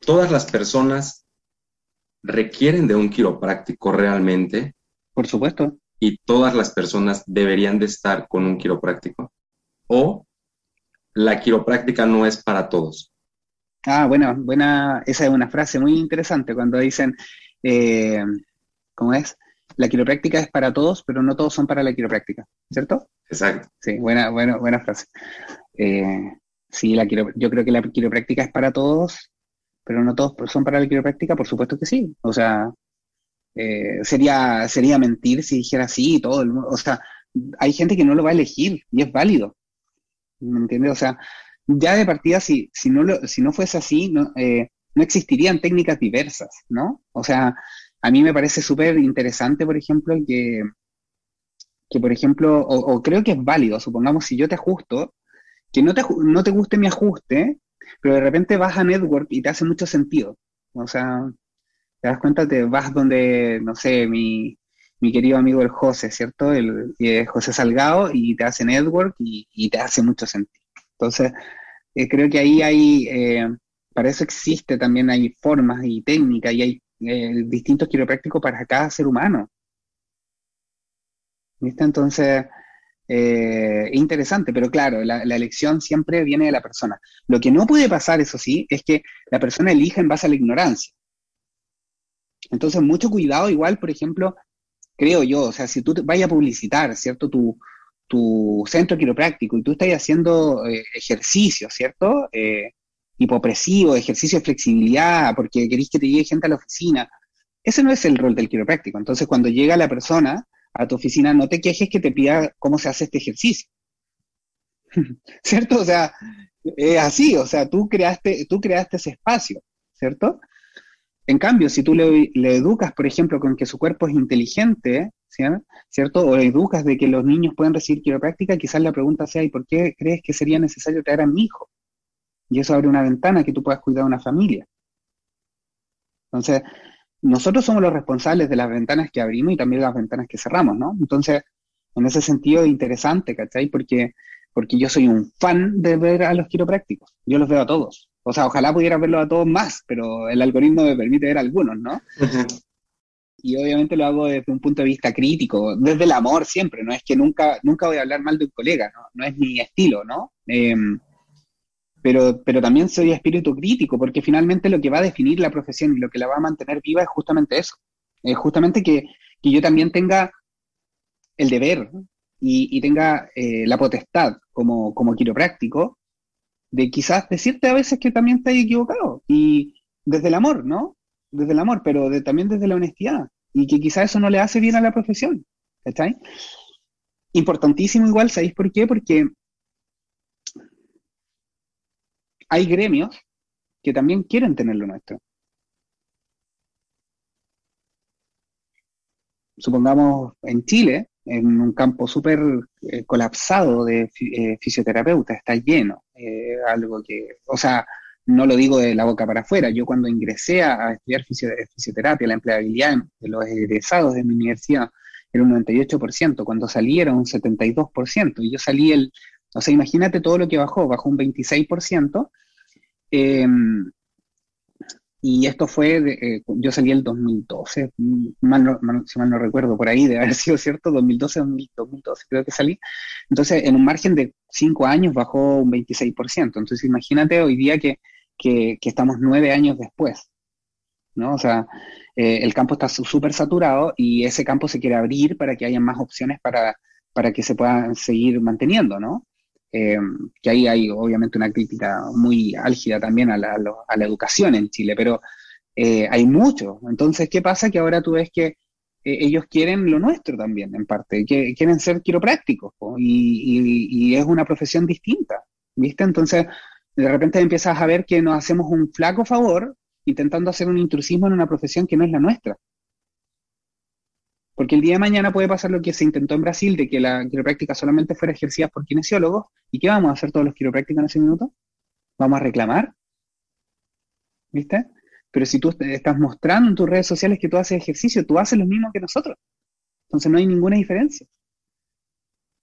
Todas las personas requieren de un quiropráctico realmente. Por supuesto. Y todas las personas deberían de estar con un quiropráctico. O la quiropráctica no es para todos. Ah, bueno, buena, esa es una frase muy interesante cuando dicen, eh, ¿cómo es? La quiropráctica es para todos, pero no todos son para la quiropráctica, ¿cierto? Exacto. Sí, buena, buena, buena frase. Eh, sí, la yo creo que la quiropráctica es para todos, pero no todos son para la quiropráctica, por supuesto que sí. O sea, eh, sería, sería mentir si dijera sí, todo el mundo. O sea, hay gente que no lo va a elegir y es válido. ¿Me entiendes? O sea, ya de partida, si, si, no, lo, si no fuese así, no, eh, no existirían técnicas diversas, ¿no? O sea, a mí me parece súper interesante, por ejemplo, que, que por ejemplo, o, creo que es válido, supongamos si yo te ajusto, que no te, no te guste mi ajuste, pero de repente vas a Network y te hace mucho sentido. O sea, te das cuenta, te vas donde, no sé, mi, mi querido amigo el José, ¿cierto? El, José Salgado y te hace Network y, te hace mucho sentido. Entonces, eh, creo que ahí hay, eh, para eso existe también, hay formas y técnicas y hay eh, distintos quiroprácticos para cada ser humano. ¿Viste? Entonces, eh, interesante, pero claro, la, elección siempre viene de la persona. Lo que no puede pasar, eso sí, es que la persona elija en base a la ignorancia. Entonces, mucho cuidado, igual, por ejemplo, creo yo, o sea, si tú vayas a publicitar, ¿cierto? Tu, tu centro quiropráctico y tú estás haciendo eh, ejercicio, ¿cierto? Eh, hipopresivo, ejercicio de flexibilidad, porque queréis que te llegue gente a la oficina. Ese no es el rol del quiropráctico. Entonces, cuando llega la persona, a tu oficina, no te quejes que te pida cómo se hace este ejercicio. *laughs* ¿Cierto? O sea, es así, o sea, tú creaste, tú creaste ese espacio, ¿cierto? En cambio, si tú le, educas, por ejemplo, con que su cuerpo es inteligente, ¿cierto? O educas de que los niños pueden recibir quiropráctica, quizás la pregunta sea, ¿y por qué crees que sería necesario traer a mi hijo? Y eso abre una ventana que tú puedas cuidar a una familia. Entonces, nosotros somos los responsables de las ventanas que abrimos y también de las ventanas que cerramos, ¿no? Entonces, en ese sentido es interesante, ¿cachai? Porque, porque yo soy un fan de ver a los quiroprácticos. Yo los veo a todos. O sea, ojalá pudiera verlos a todos más, pero el algoritmo me permite ver a algunos, ¿no? Y obviamente lo hago desde un punto de vista crítico, desde el amor siempre, no es que nunca, nunca voy a hablar mal de un colega, ¿no? No es mi estilo, ¿no? Em, pero, pero también soy espíritu crítico, porque finalmente lo que va a definir la profesión y lo que la va a mantener viva es justamente eso. Es justamente que, yo también tenga el deber y, tenga eh, la potestad como, como quiropráctico de quizás decirte a veces que también estás equivocado. Y desde el amor, ¿no? Desde el amor, pero también desde la honestidad. Y que quizás eso no le hace bien a la profesión. ¿Está Importantísimo igual, ¿sabéis por qué? Porque hay gremios que también quieren tener lo nuestro. Supongamos en Chile, en un campo súper eh, colapsado de eh, fisioterapeutas, está lleno. Eh, algo que, o sea, no lo digo de la boca para afuera. Yo cuando ingresé a, estudiar fisioterapia, la empleabilidad de los egresados de mi universidad era un 98%, cuando salí era un 72%, y yo salí el, o sea, imagínate todo lo que bajó, bajó un 26%, Em, y esto fue, eh, yo salí el 2012, mal si mal no recuerdo, por ahí de haber *laughs* sido cierto, 2012, 2012 creo que salí. Entonces, en un margen de cinco años bajó un 26%. Entonces, imagínate hoy día que, que, estamos nueve años después. ¿no? O sea, eh, el campo está súper saturado y ese campo se quiere abrir para que haya más opciones para, para que se puedan seguir manteniendo, ¿no? Eh, que ahí hay obviamente una crítica muy álgida también a la, educación en Chile, pero eh, hay mucho. Entonces, ¿qué pasa? Que ahora tú ves que eh, ellos quieren lo nuestro también, en parte, que quieren ser quiroprácticos, y, es una profesión distinta, ¿viste? Entonces, de repente empiezas a ver que nos hacemos un flaco favor intentando hacer un intrusismo en una profesión que no es la nuestra. Porque el día de mañana puede pasar lo que se intentó en Brasil, de que la quiropráctica solamente fuera ejercida por kinesiólogos. ¿Y qué vamos a hacer todos los quiroprácticos en ese minuto? ¿Vamos a reclamar? ¿Viste? Pero si tú estás mostrando en tus redes sociales que tú haces ejercicio, tú haces lo mismo que nosotros. Entonces no hay ninguna diferencia.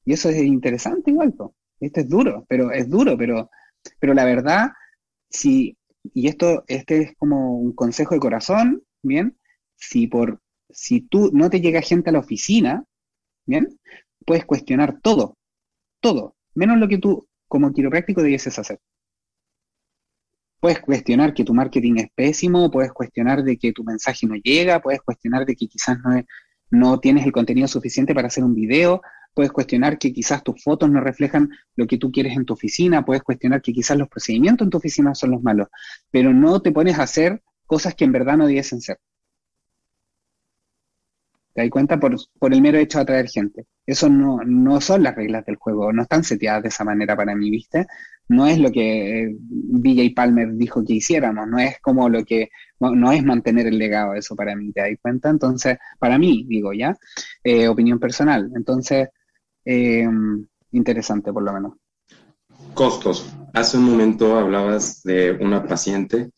Y eso es interesante igual, Esto es duro, pero es duro, pero, pero la verdad, si, y esto, este es como un consejo de corazón, ¿bien? Si por, si tú no te llega gente a la oficina, ¿bien? Puedes cuestionar todo, todo, menos lo que tú como quiropráctico debieses hacer. Puedes cuestionar que tu marketing es pésimo, puedes cuestionar de que tu mensaje no llega, puedes cuestionar de que quizás no, no tienes el contenido suficiente para hacer un video, puedes cuestionar que quizás tus fotos no reflejan lo que tú quieres en tu oficina, puedes cuestionar que quizás los procedimientos en tu oficina son los malos, pero no te pones a hacer cosas que en verdad no debiesen ser. ¿Te das cuenta? Por, por, el mero hecho de atraer gente. Eso no, no son las reglas del juego, no están seteadas de esa manera para mí, ¿viste? No es lo que eh, DJ Palmer dijo que hiciéramos, no es como lo que, no, es mantener el legado, eso para mí, ¿te das cuenta? Entonces, para mí, digo ya, eh, opinión personal. Entonces, eh, interesante por lo menos. Costos. Hace un momento hablabas de una paciente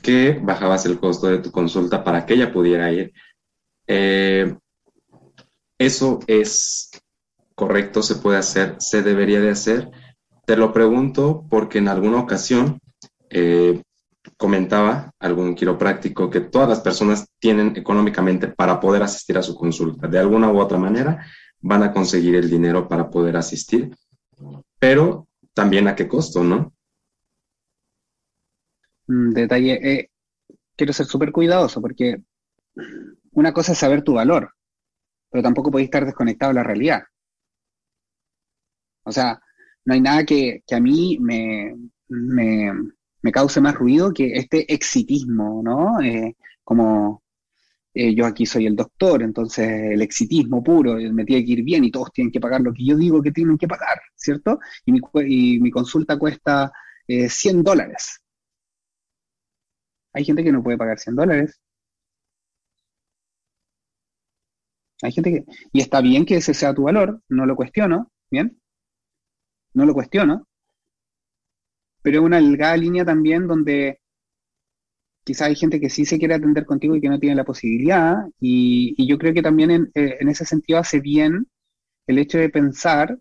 que bajabas el costo de tu consulta para que ella pudiera ir eh, eso es correcto, se puede hacer, se debería de hacer. Te lo pregunto porque en alguna ocasión eh, comentaba algún quiropráctico que todas las personas tienen económicamente para poder asistir a su consulta. De alguna u otra manera van a conseguir el dinero para poder asistir, pero también a qué costo, ¿no? Mm, detalle, eh, quiero ser súper cuidadoso porque una cosa es saber tu valor, pero tampoco podéis estar desconectado de la realidad. O sea, no hay nada que, a mí me, me, cause más ruido que este exitismo, ¿no? Eh, como eh, yo aquí soy el doctor, entonces el exitismo puro, me tiene que ir bien y todos tienen que pagar lo que yo digo que tienen que pagar, ¿cierto? Y mi, consulta cuesta 100 eh, dólares. Hay gente que no puede pagar 100 dólares. Hay gente que, y está bien que ese sea tu valor, no lo cuestiono, ¿bien? No lo cuestiono, pero es una delgada línea también donde quizá hay gente que sí se quiere atender contigo y que no tiene la posibilidad, y, yo creo que también en, eh, ese sentido hace bien el hecho de pensar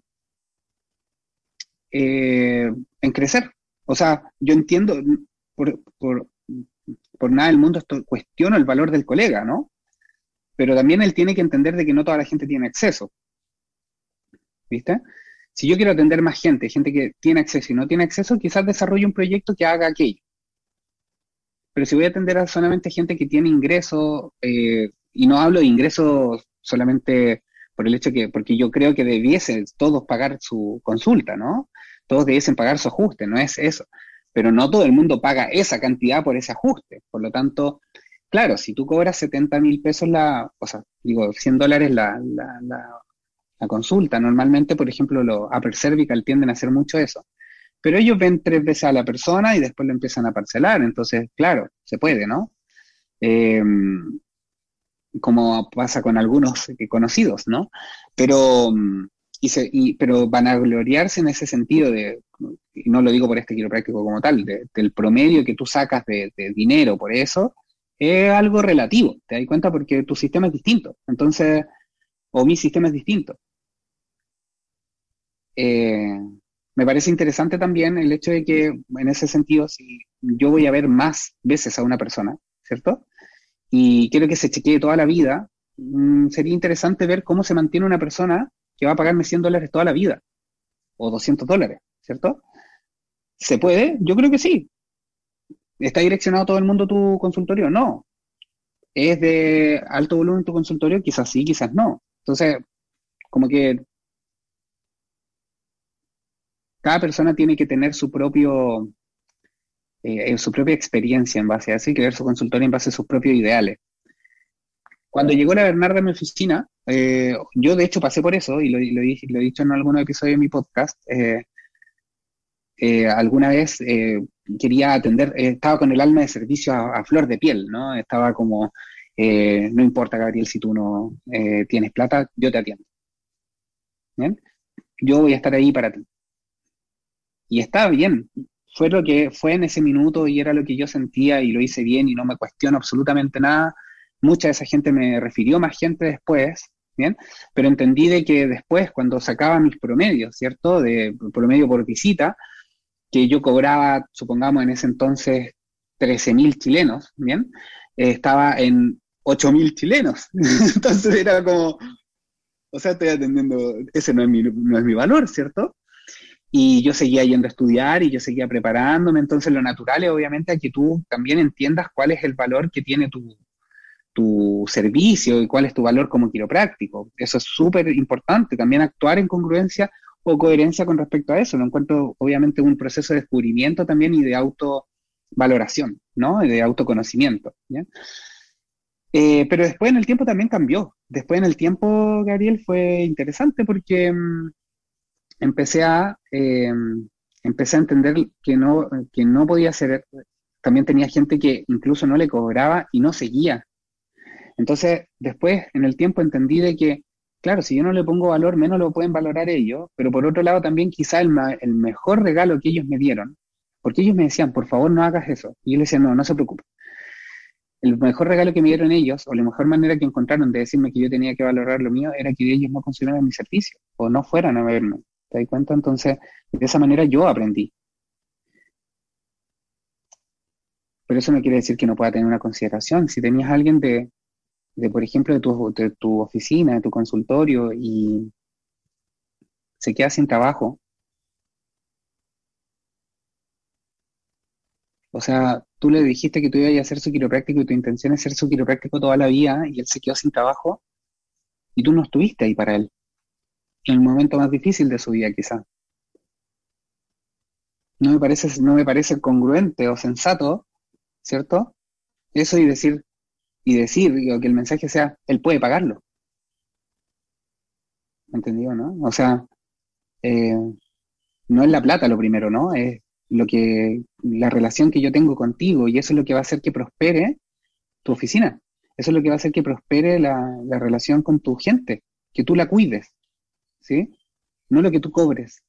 eh, en crecer. O sea, yo entiendo, por, por, por nada del mundo esto, cuestiono el valor del colega, ¿no? Pero también él tiene que entender de que no toda la gente tiene acceso. ¿Viste? Si yo quiero atender más gente, gente que tiene acceso y no tiene acceso, quizás desarrolle un proyecto que haga aquello. Pero si voy a atender a solamente gente que tiene ingresos, eh, y no hablo de ingresos solamente por el hecho que, porque yo creo que debiesen todos pagar su consulta, ¿no? Todos debiesen pagar su ajuste, no es eso. Pero no todo el mundo paga esa cantidad por ese ajuste. Por lo tanto, Claro, si tú cobras 70 mil pesos la, o sea, digo, 100 dólares la, la, la, consulta, normalmente, por ejemplo, los upper cervical tienden a hacer mucho eso. Pero ellos ven tres veces a la persona y después lo empiezan a parcelar, entonces, claro, se puede, ¿no? Em, como pasa con algunos conocidos, ¿no? Pero, y se, y, pero van a gloriarse en ese sentido de, y no lo digo por este quiropráctico como tal, del promedio que tú sacas de, de dinero por eso, es algo relativo, ¿te das cuenta? Porque tu sistema es distinto, entonces, o mi sistema es distinto. Eh, me parece interesante también el hecho de que, en ese sentido, si yo voy a ver más veces a una persona, ¿cierto? Y quiero que se chequee toda la vida, mm, sería interesante ver cómo se mantiene una persona que va a pagarme 100 dólares toda la vida, o 200 dólares, ¿cierto? ¿Se puede? Yo creo que sí, ¿Está direccionado todo el mundo tu consultorio? No. ¿Es de alto volumen tu consultorio? Quizás sí, quizás no. Entonces, como que cada persona tiene que tener su propio, eh, su propia experiencia en base a eso y crear su consultorio en base a sus propios ideales. Cuando llegó la Bernarda a mi oficina, eh, yo de hecho pasé por eso y lo, he dicho en algunos episodios de mi podcast. Eh, alguna vez quería atender, eh, estaba con el alma de servicio a, flor de piel, ¿no? Estaba como, eh, no importa, Gabriel, si tú no eh, tienes plata, yo te atiendo. ¿Bien? Yo voy a estar ahí para ti. Y está bien, fue lo que fue en ese minuto y era lo que yo sentía y lo hice bien y no me cuestiono absolutamente nada. Mucha de esa gente me refirió más gente después, ¿bien? Pero entendí de que después, cuando sacaba mis promedios, ¿cierto? De promedio por visita, que yo cobraba, supongamos en ese entonces, 13.000 chilenos, ¿bien? Eh, estaba en 8.000 chilenos. *laughs* entonces era como, o sea, estoy atendiendo, ese no es mi, no es mi valor, ¿cierto? Y yo seguía yendo a estudiar y yo seguía preparándome, entonces lo natural es obviamente a que tú también entiendas cuál es el valor que tiene tu, tu servicio y cuál es tu valor como quiropráctico. Eso es súper importante, también actuar en congruencia o coherencia con respecto a eso. Lo encuentro obviamente un proceso de descubrimiento también y de autovaloración, ¿no? De autoconocimiento. Eh, pero después en el tiempo también cambió. Después en el tiempo, Gabriel, fue interesante porque mm, empecé a, eh, empecé a entender que no, que no podía ser, también tenía gente que incluso no le cobraba y no seguía. Entonces, después, en el tiempo, entendí de que, claro, si yo no le pongo valor, menos lo pueden valorar ellos, pero por otro lado también quizá el, mejor regalo que ellos me dieron, porque ellos me decían, por favor, no hagas eso. Y yo les decía, no, no se preocupe. El mejor regalo que me dieron ellos, o la mejor manera que encontraron de decirme que yo tenía que valorar lo mío, era que ellos no consumieran mi servicio, o no fueran a verme. ¿Te das cuenta? Entonces, de esa manera yo aprendí. Pero eso no quiere decir que no pueda tener una consideración. Si tenías a alguien de, de por ejemplo, de tu, de tu oficina, de tu consultorio, y se queda sin trabajo, O sea, tú le dijiste que tú ibas a hacer su quiropráctico y tu intención es ser su quiropráctico toda la vida y él se quedó sin trabajo y tú no estuviste ahí para él en el momento más difícil de su vida, quizá. No me parece, no me parece congruente o sensato, ¿cierto? Eso y decir, y decir, que el mensaje sea, él puede pagarlo. ¿Entendido, no? O sea, eh, no es la plata lo primero, ¿no? Es lo que, la relación que yo tengo contigo, y eso es lo que va a hacer que prospere tu oficina. Eso es lo que va a hacer que prospere la, la relación con tu gente, que tú la cuides. ¿sí? No lo que tú cobres.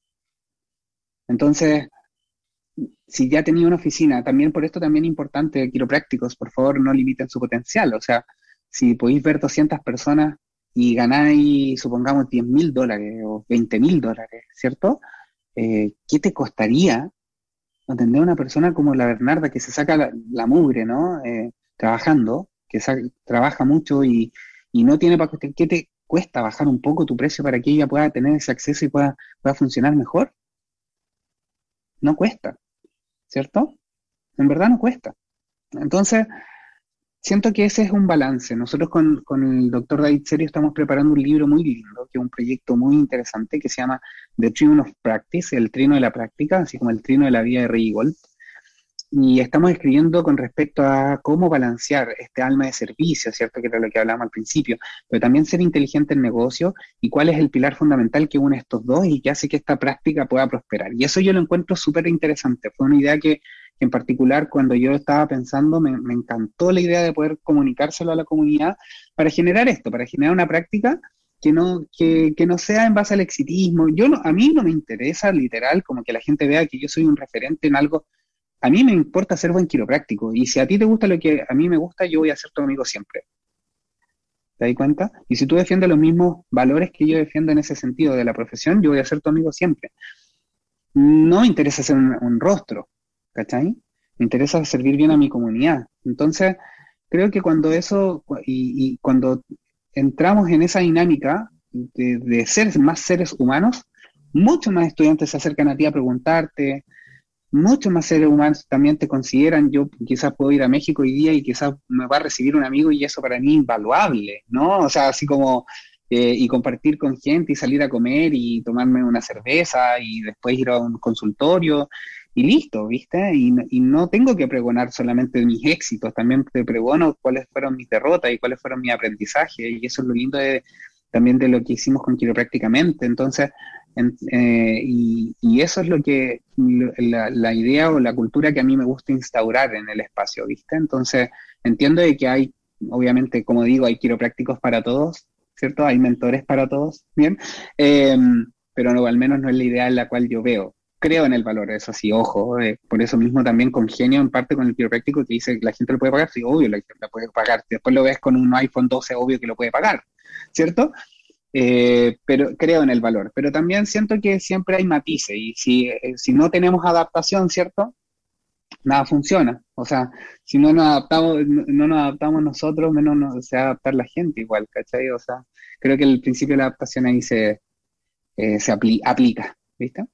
Entonces, si ya tenía una oficina, también por esto también importante, quiroprácticos, por favor no limiten su potencial. O sea, si podéis ver 200 personas y ganáis, supongamos, 10 mil dólares o 20 mil dólares, ¿cierto? Eh, ¿Qué te costaría atender a una persona como la Bernarda que se saca la, mugre, ¿no? Eh, trabajando, que trabaja mucho y, y no tiene para... ¿Qué te, cuesta bajar un poco tu precio para que ella pueda tener ese acceso y pueda, pueda funcionar mejor? No cuesta, ¿cierto? En verdad no cuesta. Entonces, siento que ese es un balance. Nosotros con, el doctor David Serio estamos preparando un libro muy lindo, que es un proyecto muy interesante que se llama The Trino of Practice, el trino de la práctica, así como el trino de la vida de Rey Gold y estamos escribiendo con respecto a cómo balancear este alma de servicio, ¿cierto? Que era lo que hablábamos al principio, pero también ser inteligente en negocio y cuál es el pilar fundamental que une estos dos y que hace que esta práctica pueda prosperar. Y eso yo lo encuentro súper interesante. Fue una idea que, en particular cuando yo estaba pensando me, encantó la idea de poder comunicárselo a la comunidad para generar esto, para generar una práctica que no, que, que, no sea en base al exitismo. Yo no, a mí no me interesa literal como que la gente vea que yo soy un referente en algo a mí me importa ser buen quiropráctico. Y si a ti te gusta lo que a mí me gusta, yo voy a ser tu amigo siempre. ¿Te das cuenta? Y si tú defiendes los mismos valores que yo defiendo en ese sentido de la profesión, yo voy a ser tu amigo siempre. No me interesa ser un, rostro, ¿cachai? Me interesa servir bien a mi comunidad. Entonces, creo que cuando eso, y, cuando entramos en esa dinámica de, de, ser más seres humanos, muchos más estudiantes se acercan a ti a preguntarte, muchos más seres humanos también te consideran, yo quizás puedo ir a México hoy día y quizás me va a recibir un amigo y eso para mí invaluable, ¿no? O sea, así como, eh, y compartir con gente y salir a comer y tomarme una cerveza y después ir a un consultorio y listo, ¿viste? Y, y no tengo que pregonar solamente mis éxitos, también te pregono cuáles fueron mis derrotas y cuáles fueron mis aprendizajes y eso es lo lindo de, también de lo que hicimos con Quiroprácticamente. Entonces, eh, y, eso es lo que, la, idea o la cultura que a mí me gusta instaurar en el espacio, ¿viste? Entonces, entiendo de que hay, obviamente, como digo, hay quiroprácticos para todos, ¿cierto? Hay mentores para todos, ¿bien? Em, pero no, al menos no es la idea en la cual yo veo. creo en el valor, eso sí, ojo, eh, por eso mismo también congenio en parte con el quiropráctico que dice la gente lo puede pagar, sí, obvio, la gente lo puede pagar, después lo ves con un iPhone 12, obvio que lo puede pagar, ¿cierto? Eh, pero creo en el valor, pero también siento que siempre hay matices y si, eh, si no tenemos adaptación, ¿cierto? Nada funciona, o sea, si no nos adaptamos, no, nos adaptamos nosotros, menos se va a adaptar la gente igual, ¿cachai? O sea, creo que el principio de la adaptación ahí se, se aplica, ¿viste?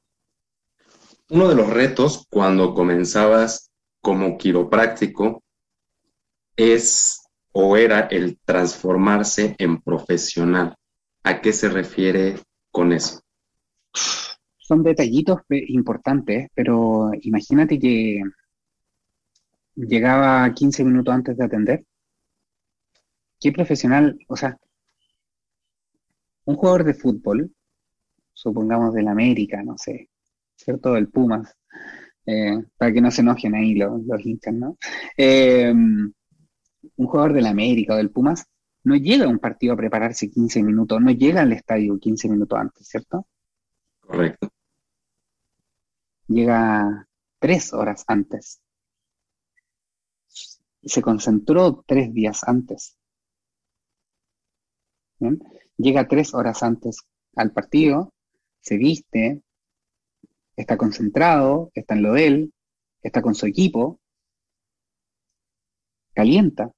Uno de los retos cuando comenzabas como quiropráctico es o era el transformarse en profesional. ¿A qué se refiere con eso? Son detallitos importantes, pero imagínate que llegaba 15 minutos antes de atender. ¿Qué profesional? O sea, un jugador de fútbol, supongamos del América, no sé, ¿cierto? El Pumas, eh, para que no se enojen ahí los, los hinchas, ¿no? Eh, un jugador del América o del Pumas no llega un partido a prepararse 15 minutos, no llega al estadio 15 minutos antes, ¿cierto? Correcto. Llega tres horas antes. Se concentró tres días antes. Llega tres horas antes al partido, se viste, está concentrado, está en lo de él, está con su equipo, calienta,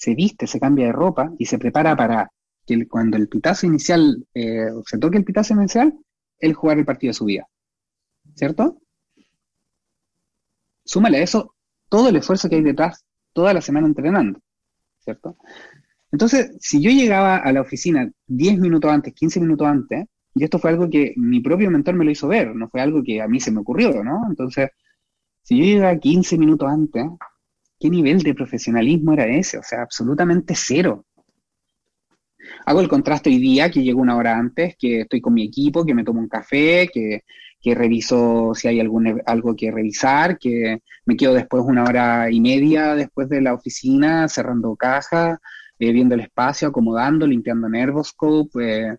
se viste, se cambia de ropa y se prepara para que cuando el pitazo inicial, eh, se toque el pitazo inicial, él jugar el partido de su vida. ¿Cierto? Súmale a eso todo el esfuerzo que hay detrás toda la semana entrenando. ¿Cierto? Entonces, si yo llegaba a la oficina 10 minutos antes, 15 minutos antes, y esto fue algo que mi propio mentor me lo hizo ver, no fue algo que a mí se me ocurrió, ¿no? Entonces, si yo llegaba 15 minutos antes, ¿qué nivel de profesionalismo era ese? O sea, absolutamente cero. Hago el contraste hoy día, que llego una hora antes, que estoy con mi equipo, que me tomo un café, que, reviso si hay algún, algo que revisar, que me quedo después una hora y media después de la oficina, cerrando caja, eh, viendo el espacio, acomodando, limpiando Nervoscope, eh,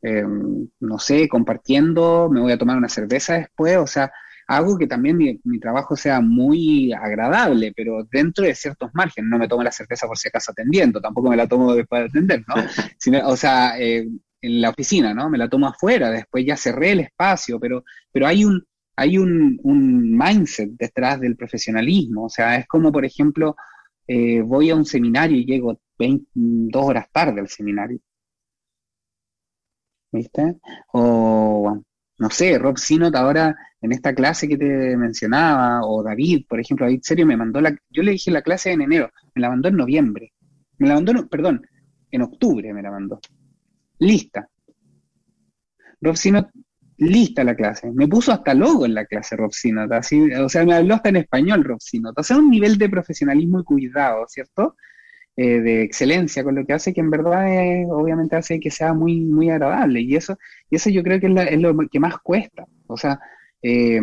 Em, no sé, compartiendo, me voy a tomar una cerveza después, o sea, hago que también mi, trabajo sea muy agradable, pero dentro de ciertos márgenes, no me tomo la cerveza por si acaso atendiendo, tampoco me la tomo después de atender, ¿no? *laughs* o sea, eh, en la oficina, ¿no? Me la tomo afuera, después ya cerré el espacio, pero, pero hay un, hay un, mindset detrás del profesionalismo, o sea, es como, por ejemplo, eh, voy a un seminario y llego 22 horas tarde al seminario. ¿viste? O, no sé, Rob Sinot ahora en esta clase que te mencionaba, o David, por ejemplo, David Serio me mandó la, yo le dije la clase en enero, me la mandó en noviembre, me la mandó, perdón, en octubre me la mandó, lista. Rob Sinot, lista la clase, me puso hasta logo en la clase Rob Sinot, así, o sea, me habló hasta en español Rob Sinot, o sea, un nivel de profesionalismo y cuidado, ¿cierto? Eh, de excelencia con lo que hace, que en verdad obviamente hace que sea muy, muy agradable. Y eso, y eso yo creo que es, lo que más cuesta. O sea, eh,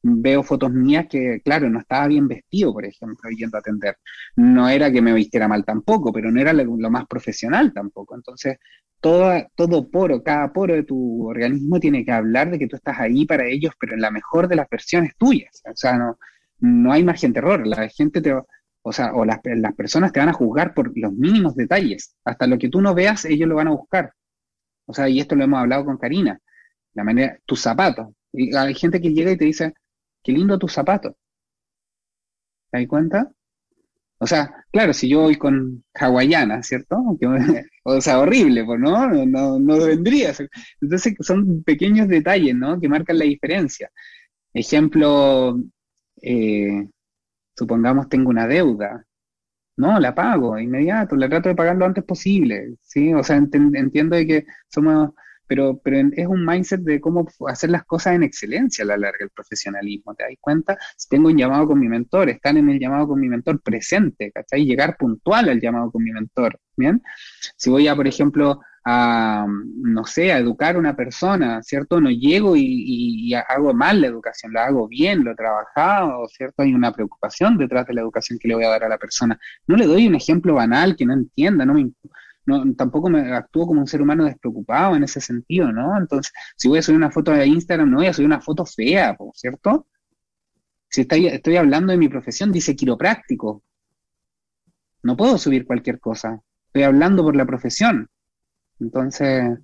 veo fotos mías que, claro, no estaba bien vestido, por ejemplo, yendo a atender. No era que me vistiera mal tampoco, pero no era lo, más profesional tampoco. Entonces, todo, todo poro, cada poro de tu organismo tiene que hablar de que tú estás ahí para ellos, pero en la mejor de las versiones tuyas. O sea, no, no hay margen de error. La gente te, o sea, o las, las, personas te van a juzgar por los mínimos detalles. Hasta lo que tú no veas, ellos lo van a buscar. O sea, y esto lo hemos hablado con Karina. La manera, tus zapatos. Y hay gente que llega y te dice, qué lindo tus zapatos. ¿Te das cuenta? O sea, claro, si yo voy con hawaiana, ¿cierto? *laughs* o sea, horrible, pues no, no, no vendría. Entonces son pequeños detalles, ¿no? Que marcan la diferencia. Ejemplo, eh, supongamos tengo una deuda, no, la pago inmediato, la trato de pagar lo antes posible, ¿sí? O sea, entiendo de que somos, pero, pero es un mindset de cómo hacer las cosas en excelencia a la larga, el profesionalismo, ¿te das cuenta? Si tengo un llamado con mi mentor, están en el llamado con mi mentor presente, ¿cachai? Llegar puntual al llamado con mi mentor, ¿bien? Si voy a, por ejemplo, a, no sé, a educar a una persona, ¿cierto? No llego y, hago mal la educación, la hago bien, lo he trabajado, ¿cierto? Hay una preocupación detrás de la educación que le voy a dar a la persona. No le doy un ejemplo banal que no entienda, no me, no, tampoco me actúo como un ser humano despreocupado en ese sentido, ¿no? Entonces, si voy a subir una foto de Instagram, no voy a subir una foto fea, ¿cierto? Si estoy, estoy hablando de mi profesión, dice quiropráctico. No puedo subir cualquier cosa. Estoy hablando por la profesión. Entonces,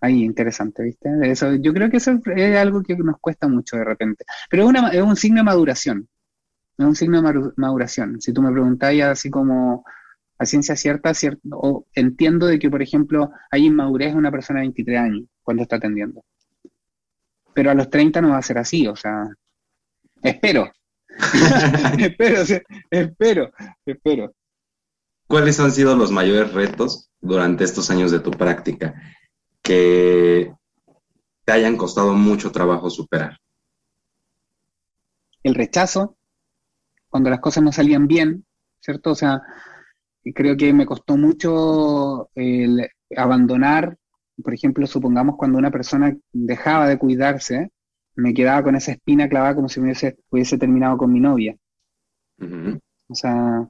ahí interesante, ¿viste? Eso, yo creo que eso es algo que nos cuesta mucho de repente. Pero es, una, es un signo de maduración. Es un signo de maduración. Si tú me preguntáis así como a ciencia cierta, o entiendo de que, por ejemplo, hay inmadurez en una persona de 23 años cuando está atendiendo. Pero a los 30 no va a ser así, o sea, espero. *laughs* espero, espero, espero. ¿Cuáles han sido los mayores retos durante estos años de tu práctica que te hayan costado mucho trabajo superar? El rechazo, cuando las cosas no salían bien, ¿cierto? O sea, creo que me costó mucho el abandonar, por ejemplo, supongamos cuando una persona dejaba de cuidarse, me quedaba con esa espina clavada como si me hubiese, terminado con mi novia. O sea,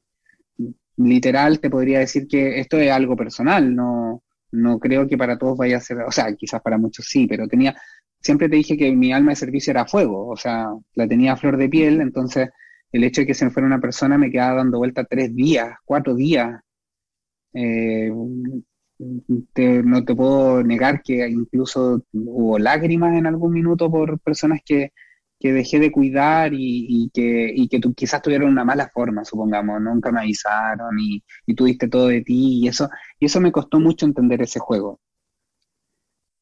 literal te podría decir que esto es algo personal, no, no creo que para todos vaya a ser, o sea, quizás para muchos sí, pero tenía, siempre te dije que mi alma de servicio era fuego, o sea, la tenía a flor de piel, entonces el hecho de que se me fuera una persona me quedaba dando vuelta tres días, cuatro días. Eh, no te puedo negar que incluso hubo lágrimas en algún minuto por personas que, dejé de cuidar y, que, y que quizás tuvieron una mala forma, supongamos, nunca me avisaron y, y tuviste todo de ti y eso, y eso me costó mucho entender ese juego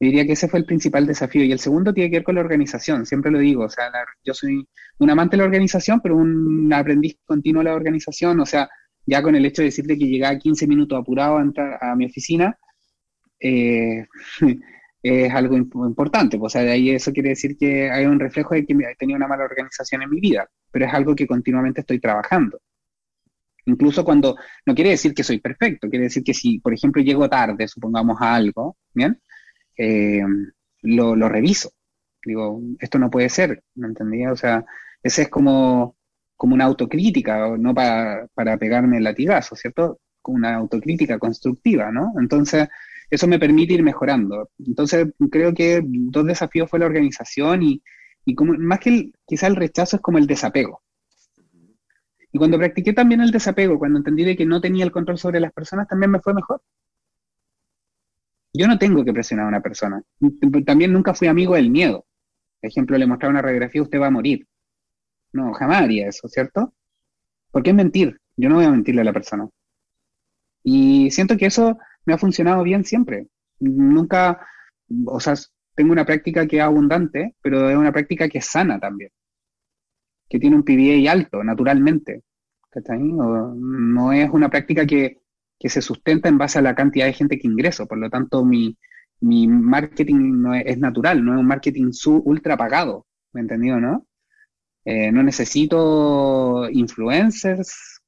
diría que ese fue el principal desafío. Y el segundo tiene que ver con la organización, siempre lo digo, o sea, yo soy un amante de la organización, pero un aprendiz continuo de la organización, o sea, ya con el hecho de decirte que llegaba 15 minutos apurado a a mi oficina, eh, *laughs* es algo importante, pues, o sea, de ahí eso quiere decir que hay un reflejo de que tenido una mala organización en mi vida, pero es algo que continuamente estoy trabajando. Incluso cuando, no quiere decir que soy perfecto, quiere decir que si, por ejemplo, llego tarde, supongamos a algo, ¿bien? Eh, lo, reviso. Digo, esto no puede ser, ¿me entendía? O sea, ese es como, como una autocrítica, no para, para pegarme el latigazo, ¿cierto? Una autocrítica constructiva, ¿no? Entonces, eso me permite ir mejorando. Entonces, creo que dos desafíos fue la organización y, y como, más que el, quizá el rechazo es como el desapego. Y cuando practiqué también el desapego, cuando entendí que no tenía el control sobre las personas, también me fue mejor. Yo no tengo que presionar a una persona. También nunca fui amigo del miedo. Por ejemplo, le mostraba una radiografía, usted va a morir. No, jamás haría eso, ¿cierto? Porque es mentir. Yo no voy a mentirle a la persona. Y siento que eso me ha funcionado bien siempre. Nunca, o sea, tengo una práctica que es abundante, pero es una práctica que es sana también. Que tiene un PBA alto, naturalmente. No, no es una práctica que que se sustenta en base a la cantidad de gente que ingreso. Por lo tanto, mi, marketing no es, natural, no es un marketing su, ultra pagado. ¿Me entendido, no? Eh, no necesito influencers.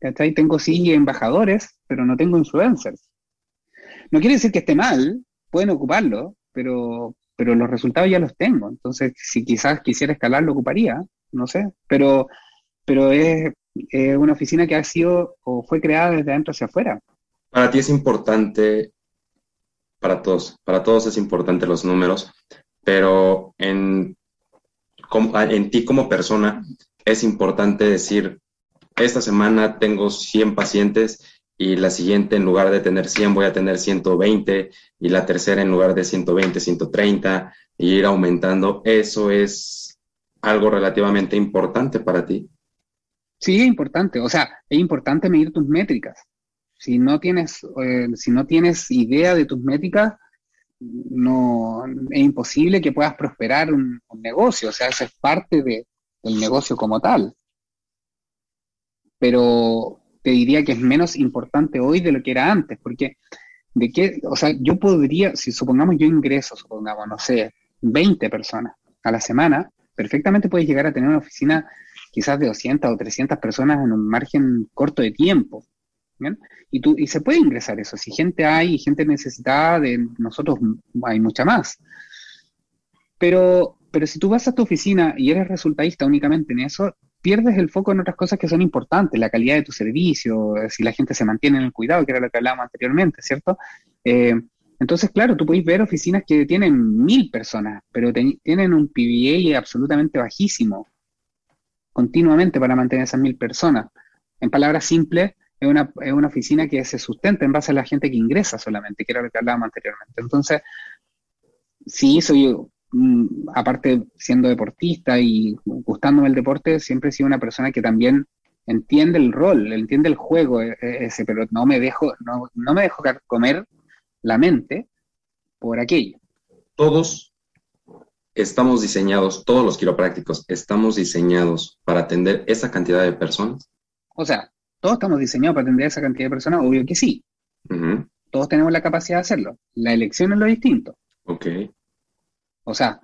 ¿cachai? Tengo sí embajadores, pero no tengo influencers. No quiere decir que esté mal, pueden ocuparlo, pero, pero los resultados ya los tengo. Entonces, si quizás quisiera escalar, lo ocuparía, no sé. Pero, pero es, una oficina que ha sido o fue creada desde adentro hacia afuera. Para ti es importante, para todos, para todos es importante los números, pero en, en ti como persona es importante decir, esta semana tengo 100 pacientes y la siguiente en lugar de tener 100 voy a tener 120 y la tercera en lugar de 120, 130 y ir aumentando. Eso es algo relativamente importante para ti. Sí, es importante. O sea, es importante medir tus métricas. Si no tienes, eh, si no tienes idea de tus métricas, no es imposible que puedas prosperar un, negocio. O sea, eso es parte de, del negocio como tal. Pero te diría que es menos importante hoy de lo que era antes, porque de qué, o sea, yo podría, si supongamos yo ingreso, supongamos, no sé, 20 personas a la semana, perfectamente puedes llegar a tener una oficina quizás de 200 o 300 personas en un margen corto de tiempo. Y, tú, y se puede ingresar eso. Si gente hay y gente necesitada, de nosotros hay mucha más. Pero, pero si tú vas a tu oficina y eres resultadista únicamente en eso, pierdes el foco en otras cosas que son importantes, la calidad de tu servicio, si la gente se mantiene en el cuidado, que era lo que hablábamos anteriormente, ¿cierto? Eh, entonces, claro, tú podéis ver oficinas que tienen mil personas, pero tienen un PBA absolutamente bajísimo, continuamente para mantener esas mil personas. En palabras simples, es una, es una oficina que se sustenta en base a la gente que ingresa solamente, que era lo que hablábamos anteriormente. Entonces, sí, soy, aparte siendo deportista y gustándome el deporte, siempre he sido una persona que también entiende el rol, entiende el juego e, e, ese, pero no me dejo, no, no me dejo comer la mente por aquello. Todos estamos diseñados, todos los quiroprácticos estamos diseñados para atender esa cantidad de personas. O sea, todos estamos diseñados para atender esa cantidad de personas, obvio que sí. Todos tenemos la capacidad de hacerlo. La elección es lo distinto. Ok. O sea,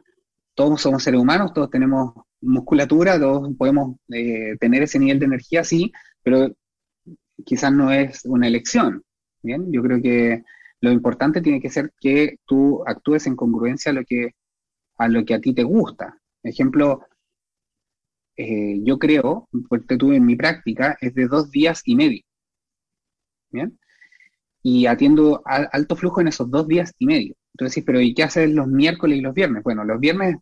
todos somos seres humanos, todos tenemos musculatura, todos podemos eh, tener ese nivel de energía, sí, pero quizás no es una elección. Bien, yo creo que lo importante tiene que ser que tú actúes en congruencia a lo que a, lo que a ti te gusta. Ejemplo, eh, yo creo, porque tuve en mi práctica, es de dos días y medio. ¿Bien? Y atiendo alto flujo en esos dos días y medio. Entonces, pero ¿y qué haces los miércoles y los viernes? Bueno, los viernes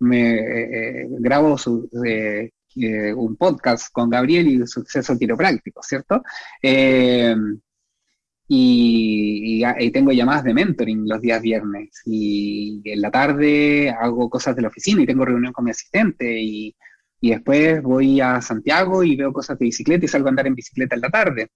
me eh, eh, grabo un podcast con Gabriel y suceso quiropráctico, ¿cierto? Y, tengo llamadas de mentoring los días viernes y en la tarde hago cosas de la oficina y tengo reunión con mi asistente y, después voy a Santiago y veo cosas de bicicleta y salgo a andar en bicicleta en la tarde.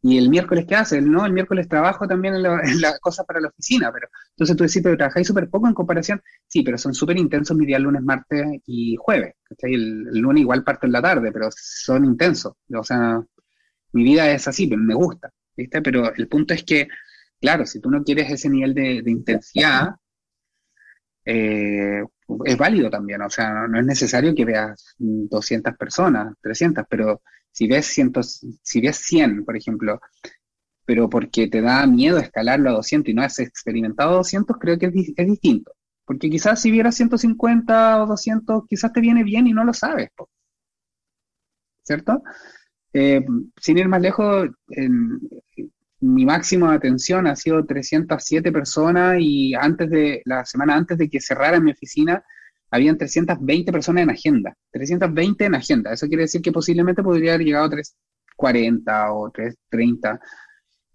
Y el miércoles, ¿qué hace? No, el miércoles trabajo también en, las *laughs* cosas para la oficina, pero entonces tú decís, pero trabajáis súper poco en comparación. Sí, pero son súper intensos mi día lunes, martes y jueves. El, el, lunes igual parto en la tarde, pero son intensos. O sea, mi vida es así, me gusta. Pero el punto es que, claro, si tú no quieres ese nivel de, intensidad, eh, es válido también, o sea, no, es necesario que veas 200 personas, 300, pero si ves, cientos, si ves 100, por ejemplo, pero porque te da miedo escalarlo a 200 y no has experimentado 200, creo que es, distinto. Porque quizás si vieras 150 o 200, quizás te viene bien y no lo sabes. ¿Cierto? Eh, sin ir más lejos, mi máximo de atención ha sido 307 personas y antes de la semana antes de que cerrara mi oficina, habían 320 personas en agenda. 320 en agenda. Eso quiere decir que posiblemente podría haber llegado a 340 o 330.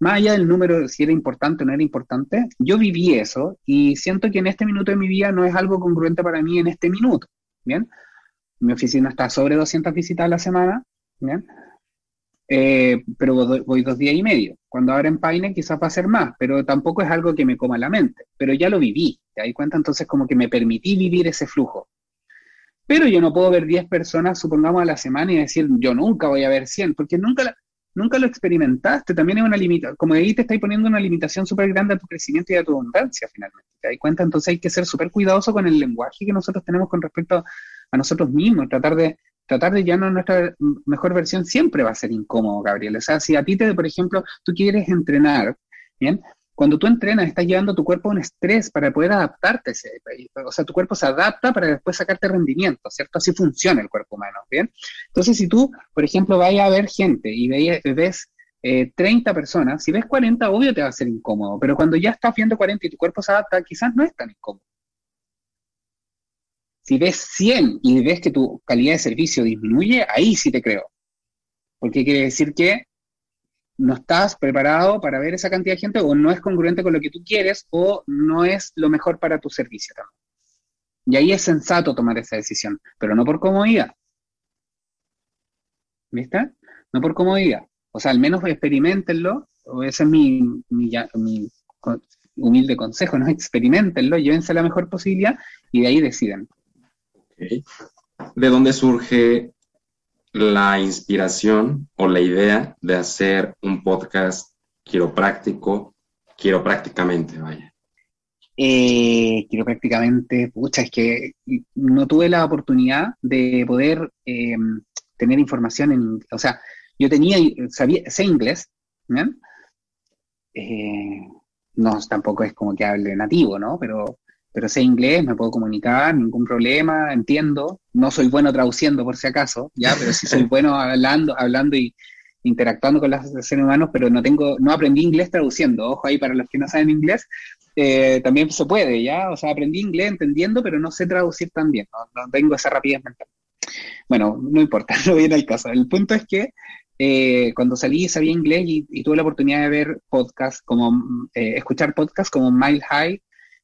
Más allá del número, si era importante o no era importante, yo viví eso y siento que en este minuto de mi vida no es algo congruente para mí en este minuto. Bien, mi oficina está sobre 200 visitas a la semana. Bien, eh, pero voy dos días y medio. Cuando ahora en Paine quizás va a ser más, pero tampoco es algo que me coma la mente. Pero ya lo viví, te das cuenta entonces como que me permití vivir ese flujo. Pero yo no puedo ver 10 personas, supongamos, a la semana y decir, yo nunca voy a ver 100, porque nunca, nunca lo experimentaste. También es una limitación, como ahí te estáis poniendo una limitación súper grande a tu crecimiento y a tu abundancia finalmente. ¿Te das cuenta? Entonces hay que ser súper cuidadoso con el lenguaje que nosotros tenemos con respecto a nosotros mismos, tratar de tratar de llevarnos nuestra mejor versión siempre va a ser incómodo, Gabriel. O sea, si a ti te, por ejemplo, tú quieres entrenar, ¿bien? Cuando tú entrenas, estás llevando tu cuerpo a un estrés para poder adaptarte. O sea, tu cuerpo se adapta para después sacarte rendimiento, ¿cierto? Así funciona el cuerpo humano, ¿bien? Entonces, si tú, por ejemplo, vayas a ver gente y ves 30 eh, personas, si ves 40, obvio te va a ser incómodo, pero cuando ya estás viendo 40 y tu cuerpo se adapta, quizás no es tan incómodo. Si ves 100 y ves que tu calidad de servicio disminuye, ahí sí te creo. Porque quiere decir que no estás preparado para ver esa cantidad de gente o no es congruente con lo que tú quieres o no es lo mejor para tu servicio también. Y ahí es sensato tomar esa decisión, pero no por comodidad. ¿Viste? No por comodidad. O sea, al menos experimentenlo, o ese es mi, mi, mi humilde consejo, ¿no? Experimentenlo, llévense la mejor posibilidad y de ahí deciden. ¿De dónde surge la inspiración o la idea de hacer un podcast quiropráctico, quiroprácticamente, vaya? Eh, quiroprácticamente, pucha, es que no tuve la oportunidad de poder eh, tener información en, o sea, yo tenía, sabía, sé inglés, eh, no, tampoco es como que hable nativo, ¿no? Pero pero sé inglés, me puedo comunicar, ningún problema, entiendo. No soy bueno traduciendo por si acaso, ya, pero sí soy *laughs* bueno hablando, hablando y interactuando con los seres humanos, pero no tengo, no aprendí inglés traduciendo. Ojo ahí para los que no saben inglés, eh, también se puede, ya. O sea, aprendí inglés entendiendo, pero no sé traducir también. No, tengo esa rapidez mental. Bueno, no importa, *laughs* no viene el caso. El punto es que eh, cuando salí sabía inglés y, tuve la oportunidad de ver podcasts como, eh, escuchar podcasts como Mile High,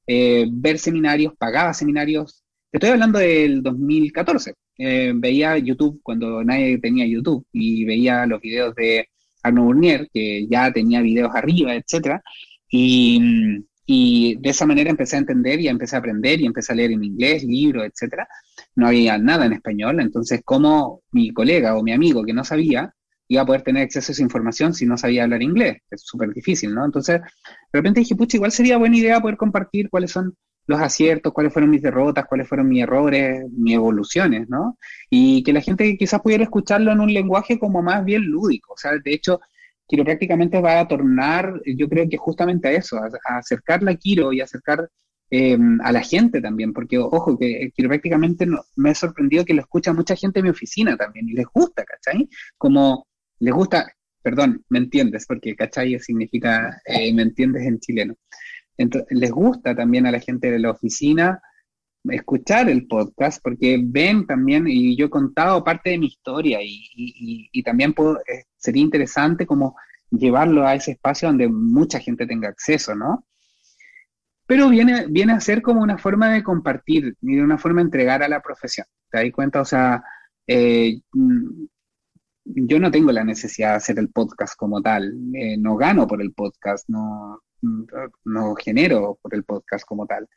eh, ver seminarios, pagaba seminarios. Estoy hablando del 2014. Eh, veía YouTube cuando nadie tenía YouTube y veía los videos de Arno Burnier, que ya tenía videos arriba, etcétera. Y, y, de esa manera empecé a entender y empecé a aprender y empecé a leer en inglés, libros, etcétera. No había nada en español, entonces como mi colega o mi amigo que no sabía iba a poder tener acceso a esa información si no sabía hablar inglés. Es súper difícil, ¿no? Entonces, de repente dije, pucha, igual sería buena idea poder compartir cuáles son los aciertos, cuáles fueron mis derrotas, cuáles fueron mis errores, mis evoluciones, ¿no? Y que la gente quizás pudiera escucharlo en un lenguaje como más bien lúdico. O sea, de hecho, quiroprácticamente va a tornar, yo creo que justamente a eso, a, acercar la quiro y acercar em, a la gente también, porque ojo, que quiroprácticamente no, me ha sorprendido que lo escucha mucha gente en mi oficina también y les gusta, ¿cachai? Como les gusta, perdón, me entiendes, porque cachai significa eh, me entiendes en chileno. Entonces, les gusta también a la gente de la oficina escuchar el podcast porque ven también, y yo he contado parte de mi historia y, también puedo, eh, sería interesante como llevarlo a ese espacio donde mucha gente tenga acceso, ¿no? Pero viene, viene a ser como una forma de compartir y de una forma de entregar a la profesión. ¿Te das cuenta? O sea, eh, yo no tengo la necesidad de hacer el podcast como tal, eh, no gano por el podcast, no, no genero por el podcast como tal.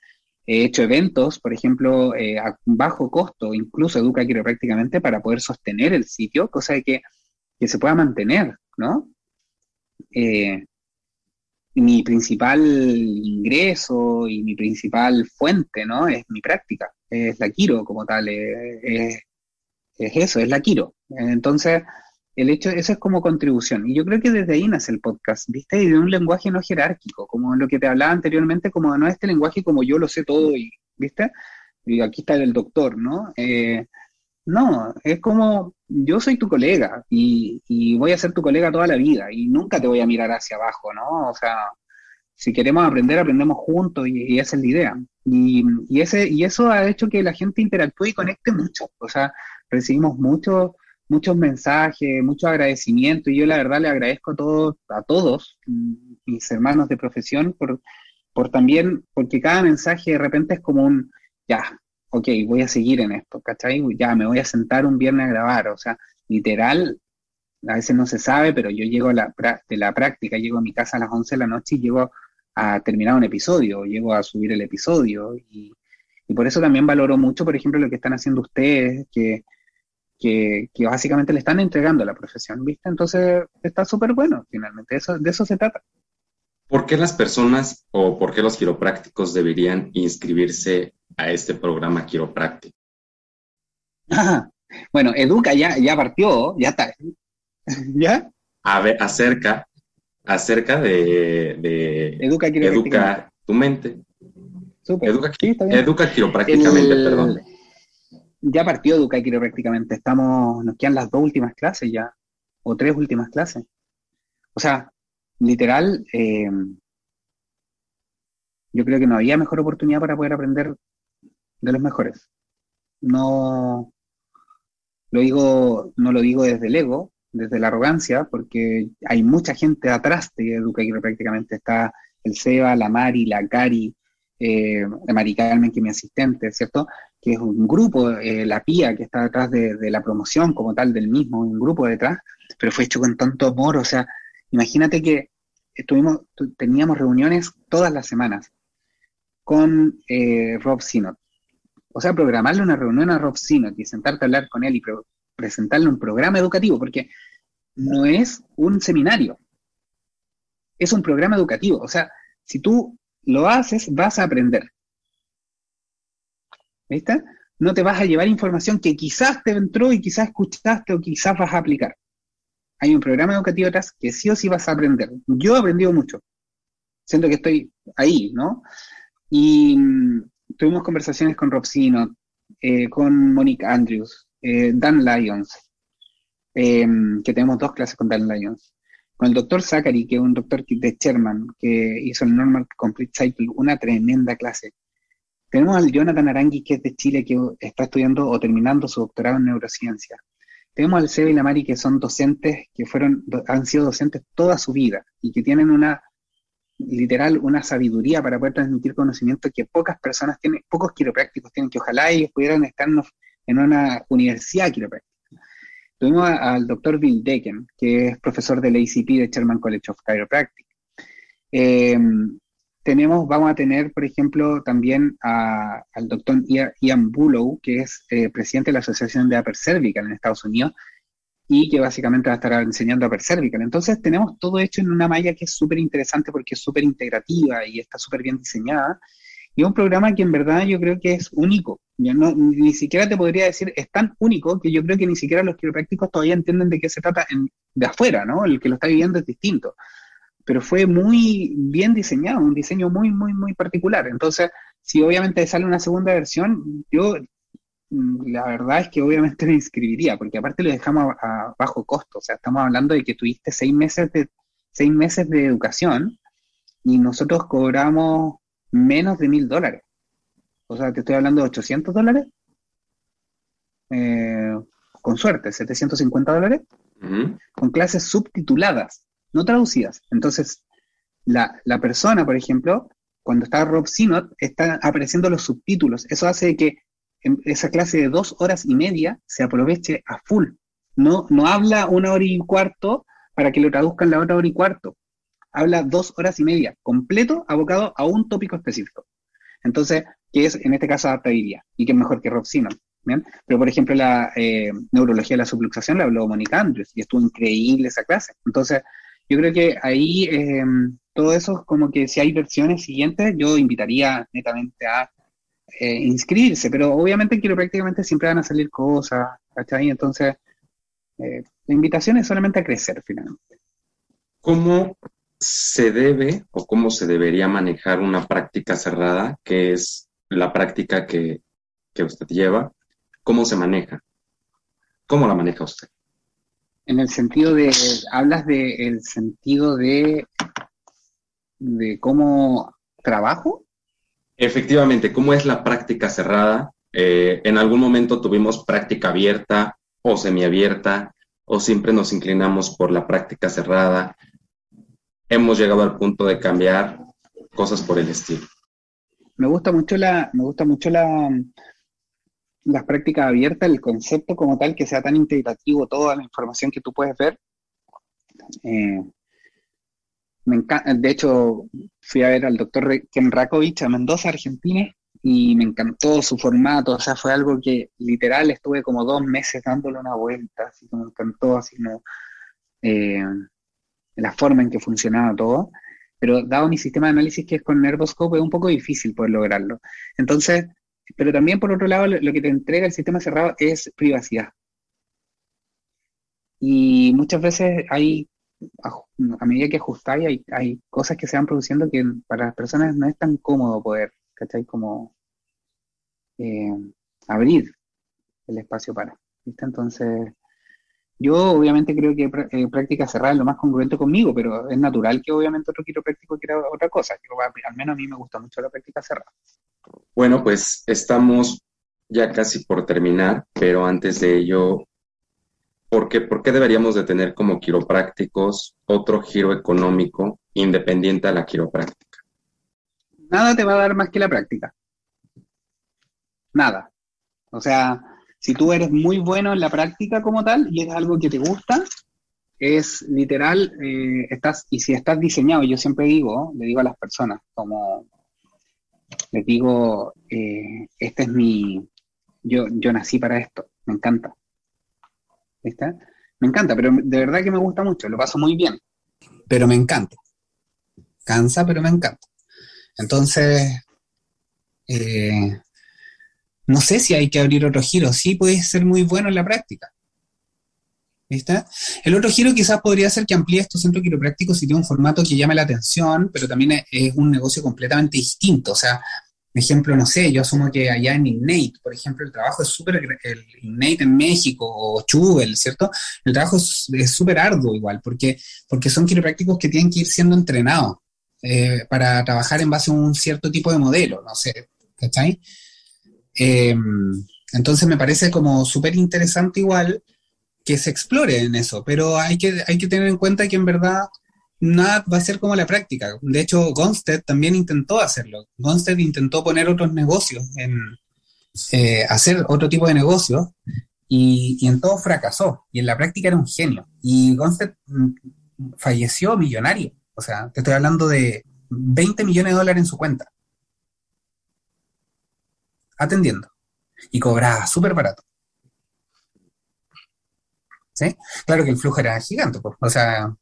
He hecho eventos, por ejemplo, eh, a bajo costo, incluso Educa prácticamente para poder sostener el sitio, cosa de que, que se pueda mantener, ¿no? Eh, mi principal ingreso y mi principal fuente, ¿no? Es mi práctica, es la Quiro como tal, es, es eso, es la Quiro. Entonces, el hecho, eso es como contribución. Y yo creo que desde ahí nace el podcast, ¿viste? Y de un lenguaje no jerárquico, como lo que te hablaba anteriormente, como no este lenguaje como yo lo sé todo, y, ¿viste? Y aquí está el doctor, ¿no? Eh, no, es como yo soy tu colega y, voy a ser tu colega toda la vida y nunca te voy a mirar hacia abajo, ¿no? O sea, si queremos aprender, aprendemos juntos y, esa es la idea. Y, y, ese, y eso ha hecho que la gente interactúe y conecte mucho. O sea, recibimos mucho muchos mensajes, mucho agradecimiento y yo la verdad le agradezco a todos, a todos mis hermanos de profesión por, por también, porque cada mensaje de repente es como un, ya, ok, voy a seguir en esto, ¿cachai? Ya, me voy a sentar un viernes a grabar, o sea, literal, a veces no se sabe, pero yo llego a la, de la práctica, llego a mi casa a las 11 de la noche y llego a terminar un episodio, llego a subir el episodio y, y por eso también valoro mucho, por ejemplo, lo que están haciendo ustedes, que que, básicamente le están entregando la profesión, ¿viste? Entonces está súper bueno, finalmente, eso, de eso se trata. ¿Por qué las personas o por qué los quiroprácticos deberían inscribirse a este programa quiropráctico? bueno, Educa ya, ya partió, ya está. *laughs* ¿Ya? A ver, acerca, acerca de, de educa, educa tu mente. Educa, educa quiroprácticamente, perdón ya partió Educa prácticamente. Estamos, nos quedan las dos últimas clases ya, o tres últimas clases. O sea, literal, eh, yo creo que no había mejor oportunidad para poder aprender de los mejores. No lo digo, no lo digo desde el ego, desde la arrogancia, porque hay mucha gente atrás de Educa prácticamente. Está el Seba, la Mari, la Cari, eh, Mari Carmen, que es mi asistente, ¿cierto? que es un grupo, eh, la PIA, que está detrás de, la promoción como tal del mismo, un grupo detrás, pero fue hecho con tanto amor, o sea, imagínate que estuvimos, teníamos reuniones todas las semanas con eh, Rob Sinot. O sea, programarle una reunión a Rob Sinot y sentarte a hablar con él y presentarle un programa educativo, porque no es un seminario, es un programa educativo. O sea, si tú lo haces, vas a aprender. ¿Viste? No te vas a llevar información que quizás te entró y quizás escuchaste o quizás vas a aplicar. Hay un programa educativo atrás que sí o sí vas a aprender. Yo he aprendido mucho. Siento que estoy ahí, ¿no? Y, tuvimos conversaciones con Rob Sino, eh, con Monique Andrews, eh, Dan Lyons, em, que tenemos dos clases con Dan Lyons, con el doctor Zachary, que es un doctor de Sherman, que hizo el Normal Complete Cycle, una tremenda clase. Tenemos al Jonathan Arangui, que es de Chile, que está estudiando o terminando su doctorado en neurociencia. Tenemos al Seba y la Mari, que son docentes, que fueron, han sido docentes toda su vida y que tienen una, literal, una sabiduría para poder transmitir conocimiento que pocas personas tienen, pocos quiroprácticos tienen, que ojalá ellos pudieran estar en una universidad quiropráctica. Tuvimos al doctor Bill Decken, que es profesor del ACP de Sherman College of Chiropractic. Eh, tenemos, vamos a tener, por ejemplo, también al doctor Ian Bullow, que es eh, presidente de la Asociación de Upper Cervical en Estados Unidos, y que básicamente va a estar enseñando Upper Cervical. Entonces tenemos todo hecho en una malla que es súper interesante porque es súper integrativa y está súper bien diseñada. Y es un programa que en verdad yo creo que es único. Yo no, ni siquiera te podría decir, es tan único que yo creo que ni siquiera los quiroprácticos todavía entienden de qué se trata de afuera, ¿no? El que lo está viviendo es distinto pero fue muy bien diseñado, un diseño muy, muy, muy particular. Entonces, si obviamente sale una segunda versión, yo mm, la verdad es que obviamente *laughs* me inscribiría, porque aparte lo dejamos a, bajo costo, o sea, estamos hablando de que tuviste seis meses de, seis meses de educación y nosotros cobramos menos de mil dólares. O sea, te estoy hablando de 800 dólares, eh, con suerte, 750 dólares, con clases subtituladas no traducidas. Entonces, la, persona, por ejemplo, cuando está Rob Sinot, están apareciendo los subtítulos. Eso hace que esa clase de dos horas y media se aproveche a full. No, no habla una hora y cuarto para que lo traduzcan la otra hora y cuarto. Habla dos horas y media, completo, abocado a un tópico específico. Entonces, ¿qué es en este caso adaptabilidad? Y qué es mejor que Rob. ¿bien? Pero, por ejemplo, la eh, neurología de la subluxación la habló Mónica Andrews y estuvo increíble esa clase. Entonces, yo creo que ahí eh, todo eso, como que si hay versiones siguientes, yo invitaría netamente a eh, inscribirse, pero obviamente prácticamente siempre van a salir cosas, ¿cachai? Entonces, eh, la invitación es solamente a crecer finalmente. ¿Cómo se debe o cómo se debería manejar una práctica cerrada, que es la práctica que, que usted lleva? ¿Cómo se maneja? ¿Cómo la maneja usted? En el sentido de, hablas de el sentido de, de cómo trabajo. Efectivamente, ¿cómo es la práctica cerrada? Eh, en algún momento tuvimos práctica abierta o semiabierta, o siempre nos inclinamos por la práctica cerrada. Hemos llegado al punto de cambiar cosas por el estilo. Me gusta mucho la, me gusta mucho la, las prácticas abiertas, el concepto como tal, que sea tan integrativo, toda la información que tú puedes ver. Eh, me encanta, de hecho, fui a ver al doctor Ken Rakovic a Mendoza, Argentina, y me encantó su formato, o sea, fue algo que literal estuve como dos meses dándole una vuelta, así que me encantó, así como eh, la forma en que funcionaba todo, pero dado mi sistema de análisis que es con Nervoscope, es un poco difícil poder lograrlo. Entonces, pero también, por otro lado, lo que te entrega el sistema cerrado es privacidad. Y muchas veces hay, a medida que ajustáis, hay, hay cosas que se van produciendo que para las personas no es tan cómodo poder, ¿cachai? Como eh, abrir el espacio para. ¿viste? Entonces, yo obviamente creo que eh, práctica cerrada es lo más congruente conmigo, pero es natural que obviamente otro quiropráctico quiera otra cosa. al menos a mí me gusta mucho la práctica cerrada. Bueno, pues estamos ya casi por terminar, pero antes de ello, ¿por qué, ¿por qué deberíamos de tener como quiroprácticos otro giro económico independiente a la quiropráctica? Nada te va a dar más que la práctica. Nada. O sea, si tú eres muy bueno en la práctica como tal y es algo que te gusta, es literal, eh, estás, y si estás diseñado, yo siempre digo, le digo a las personas, como les digo, eh, este es mi, yo, yo nací para esto, me encanta. ¿Viste? Me encanta, pero de verdad que me gusta mucho, lo paso muy bien, pero me encanta. Cansa, pero me encanta. Entonces, eh, no sé si hay que abrir otro giro, sí puede ser muy bueno en la práctica. ¿Viste? El otro giro quizás podría ser que amplíe estos centros quiroprácticos si tiene un formato que llame la atención, pero también es un negocio completamente distinto. O sea, ejemplo, no sé, yo asumo que allá en Innate, por ejemplo, el trabajo es súper, el Innate en México o Chubel, ¿cierto? El trabajo es súper arduo igual, porque, porque son quiroprácticos que tienen que ir siendo entrenados eh, para trabajar en base a un cierto tipo de modelo, no sé, ¿cachai? Eh, entonces me parece como súper interesante igual que se explore en eso, pero hay que, hay que tener en cuenta que en verdad nada va a ser como la práctica. De hecho, Gonstead también intentó hacerlo. Gonstead intentó poner otros negocios, en eh, hacer otro tipo de negocios, y, y, en todo fracasó. Y en la práctica era un genio. Y Gonstead mm, falleció millonario. O sea, te estoy hablando de 20 millones de dólares en su cuenta. Atendiendo. Y cobraba súper barato. ¿Sí? Claro que el flujo era gigante, pues. O sea,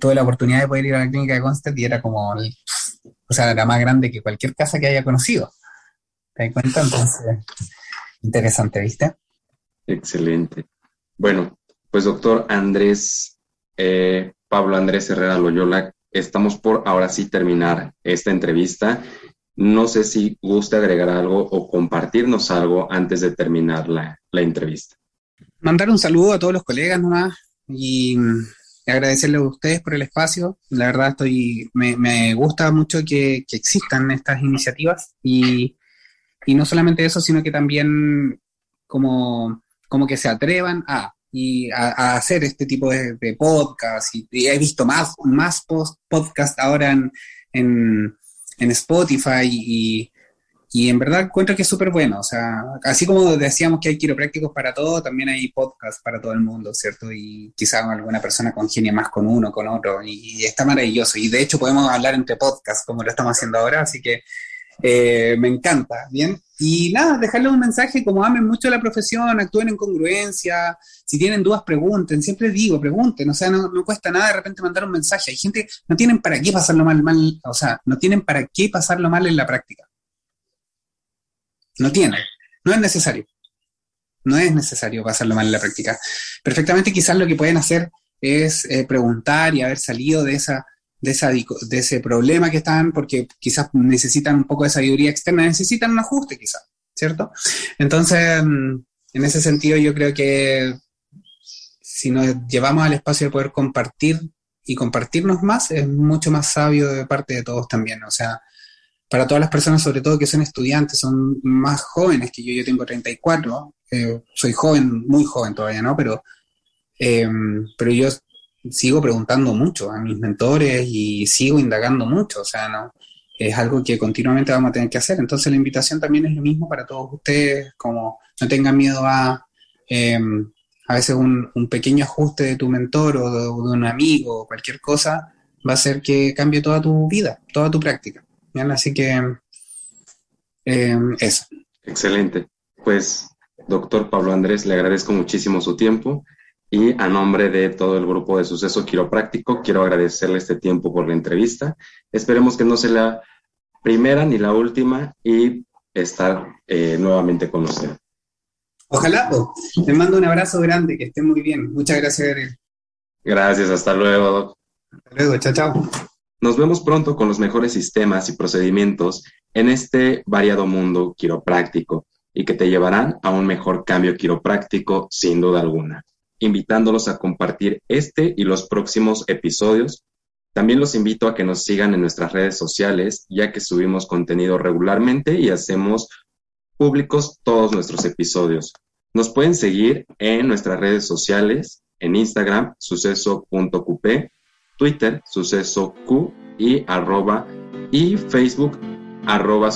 tuve la oportunidad de poder ir a la clínica de Constant y era como, o sea, era más grande que cualquier casa que haya conocido. ¿Te das cuenta? Entonces, interesante, ¿viste? Excelente. Bueno, pues doctor Andrés, eh, Pablo Andrés Herrera Loyola, estamos por ahora sí terminar esta entrevista. No sé si gusta agregar algo o compartirnos algo antes de terminar la, la entrevista. Mandar un saludo a todos los colegas nomás y agradecerle a ustedes por el espacio. La verdad estoy, me, me gusta mucho que, que, existan estas iniciativas y, y, no solamente eso, sino que también como, como que se atrevan a, y a, hacer este tipo de, de podcast. Y, he visto más, más post, podcast ahora en, en Spotify y, y en verdad encuentro que es súper bueno. O sea, así como decíamos que hay quiroprácticos para todo, también hay podcasts para todo el mundo, ¿cierto? Y quizás alguna persona congenia más con uno, con otro. Y, está maravilloso. Y de hecho podemos hablar entre podcasts, como lo estamos haciendo ahora. Así que eh, me encanta, ¿bien? Y nada, dejarles un mensaje como amen mucho la profesión, actúen en congruencia. Si tienen dudas, pregunten. Siempre digo, pregunten. O sea, no, cuesta nada de repente mandar un mensaje. Hay gente, no tienen para qué pasarlo mal, mal, o sea, no tienen para qué pasarlo mal en la práctica no tiene, no es necesario. No es necesario pasarlo mal en la práctica. Perfectamente quizás lo que pueden hacer es eh, preguntar y haber salido de, esa, de, esa, de ese problema que están, porque quizás necesitan un poco de sabiduría externa, necesitan un ajuste quizás, ¿cierto? Entonces, mm, en ese sentido yo creo que si nos llevamos al espacio de poder compartir y compartirnos más, es mucho más sabio de parte de todos también. O sea, para todas las personas, sobre todo que son estudiantes, son más jóvenes que yo, yo tengo 34, eh, soy joven, muy joven todavía, ¿no? Pero, eh, pero yo sigo preguntando mucho a mis mentores y sigo indagando mucho, o sea, ¿no? Es algo que continuamente vamos a tener que hacer. Entonces la invitación también es lo mismo para todos ustedes, como no tengan miedo a... Eh, a veces un, pequeño ajuste de tu mentor o de, un amigo o cualquier cosa va a hacer que cambie toda tu vida, toda tu práctica. Así que eh, eso. Excelente. Pues, doctor Pablo Andrés, le agradezco muchísimo su tiempo y a nombre de todo el grupo de Suceso Quiropráctico, quiero agradecerle este tiempo por la entrevista. Esperemos que no sea la primera ni la última y estar eh, nuevamente con usted. Ojalá. Te mando un abrazo grande, que esté muy bien. Muchas gracias, Gabriel. Gracias, hasta luego. Hasta luego, chao, chao. Nos vemos pronto con los mejores sistemas y procedimientos en este variado mundo quiropráctico y que te llevarán a un mejor cambio quiropráctico sin duda alguna. Invitándolos a compartir este y los próximos episodios. También los invito a que nos sigan en nuestras redes sociales, ya que subimos contenido regularmente y hacemos públicos todos nuestros episodios. Nos pueden seguir en nuestras redes sociales, en Instagram, suceso.qp, Twitter, suceso Q y arroba, y Facebook, arroba.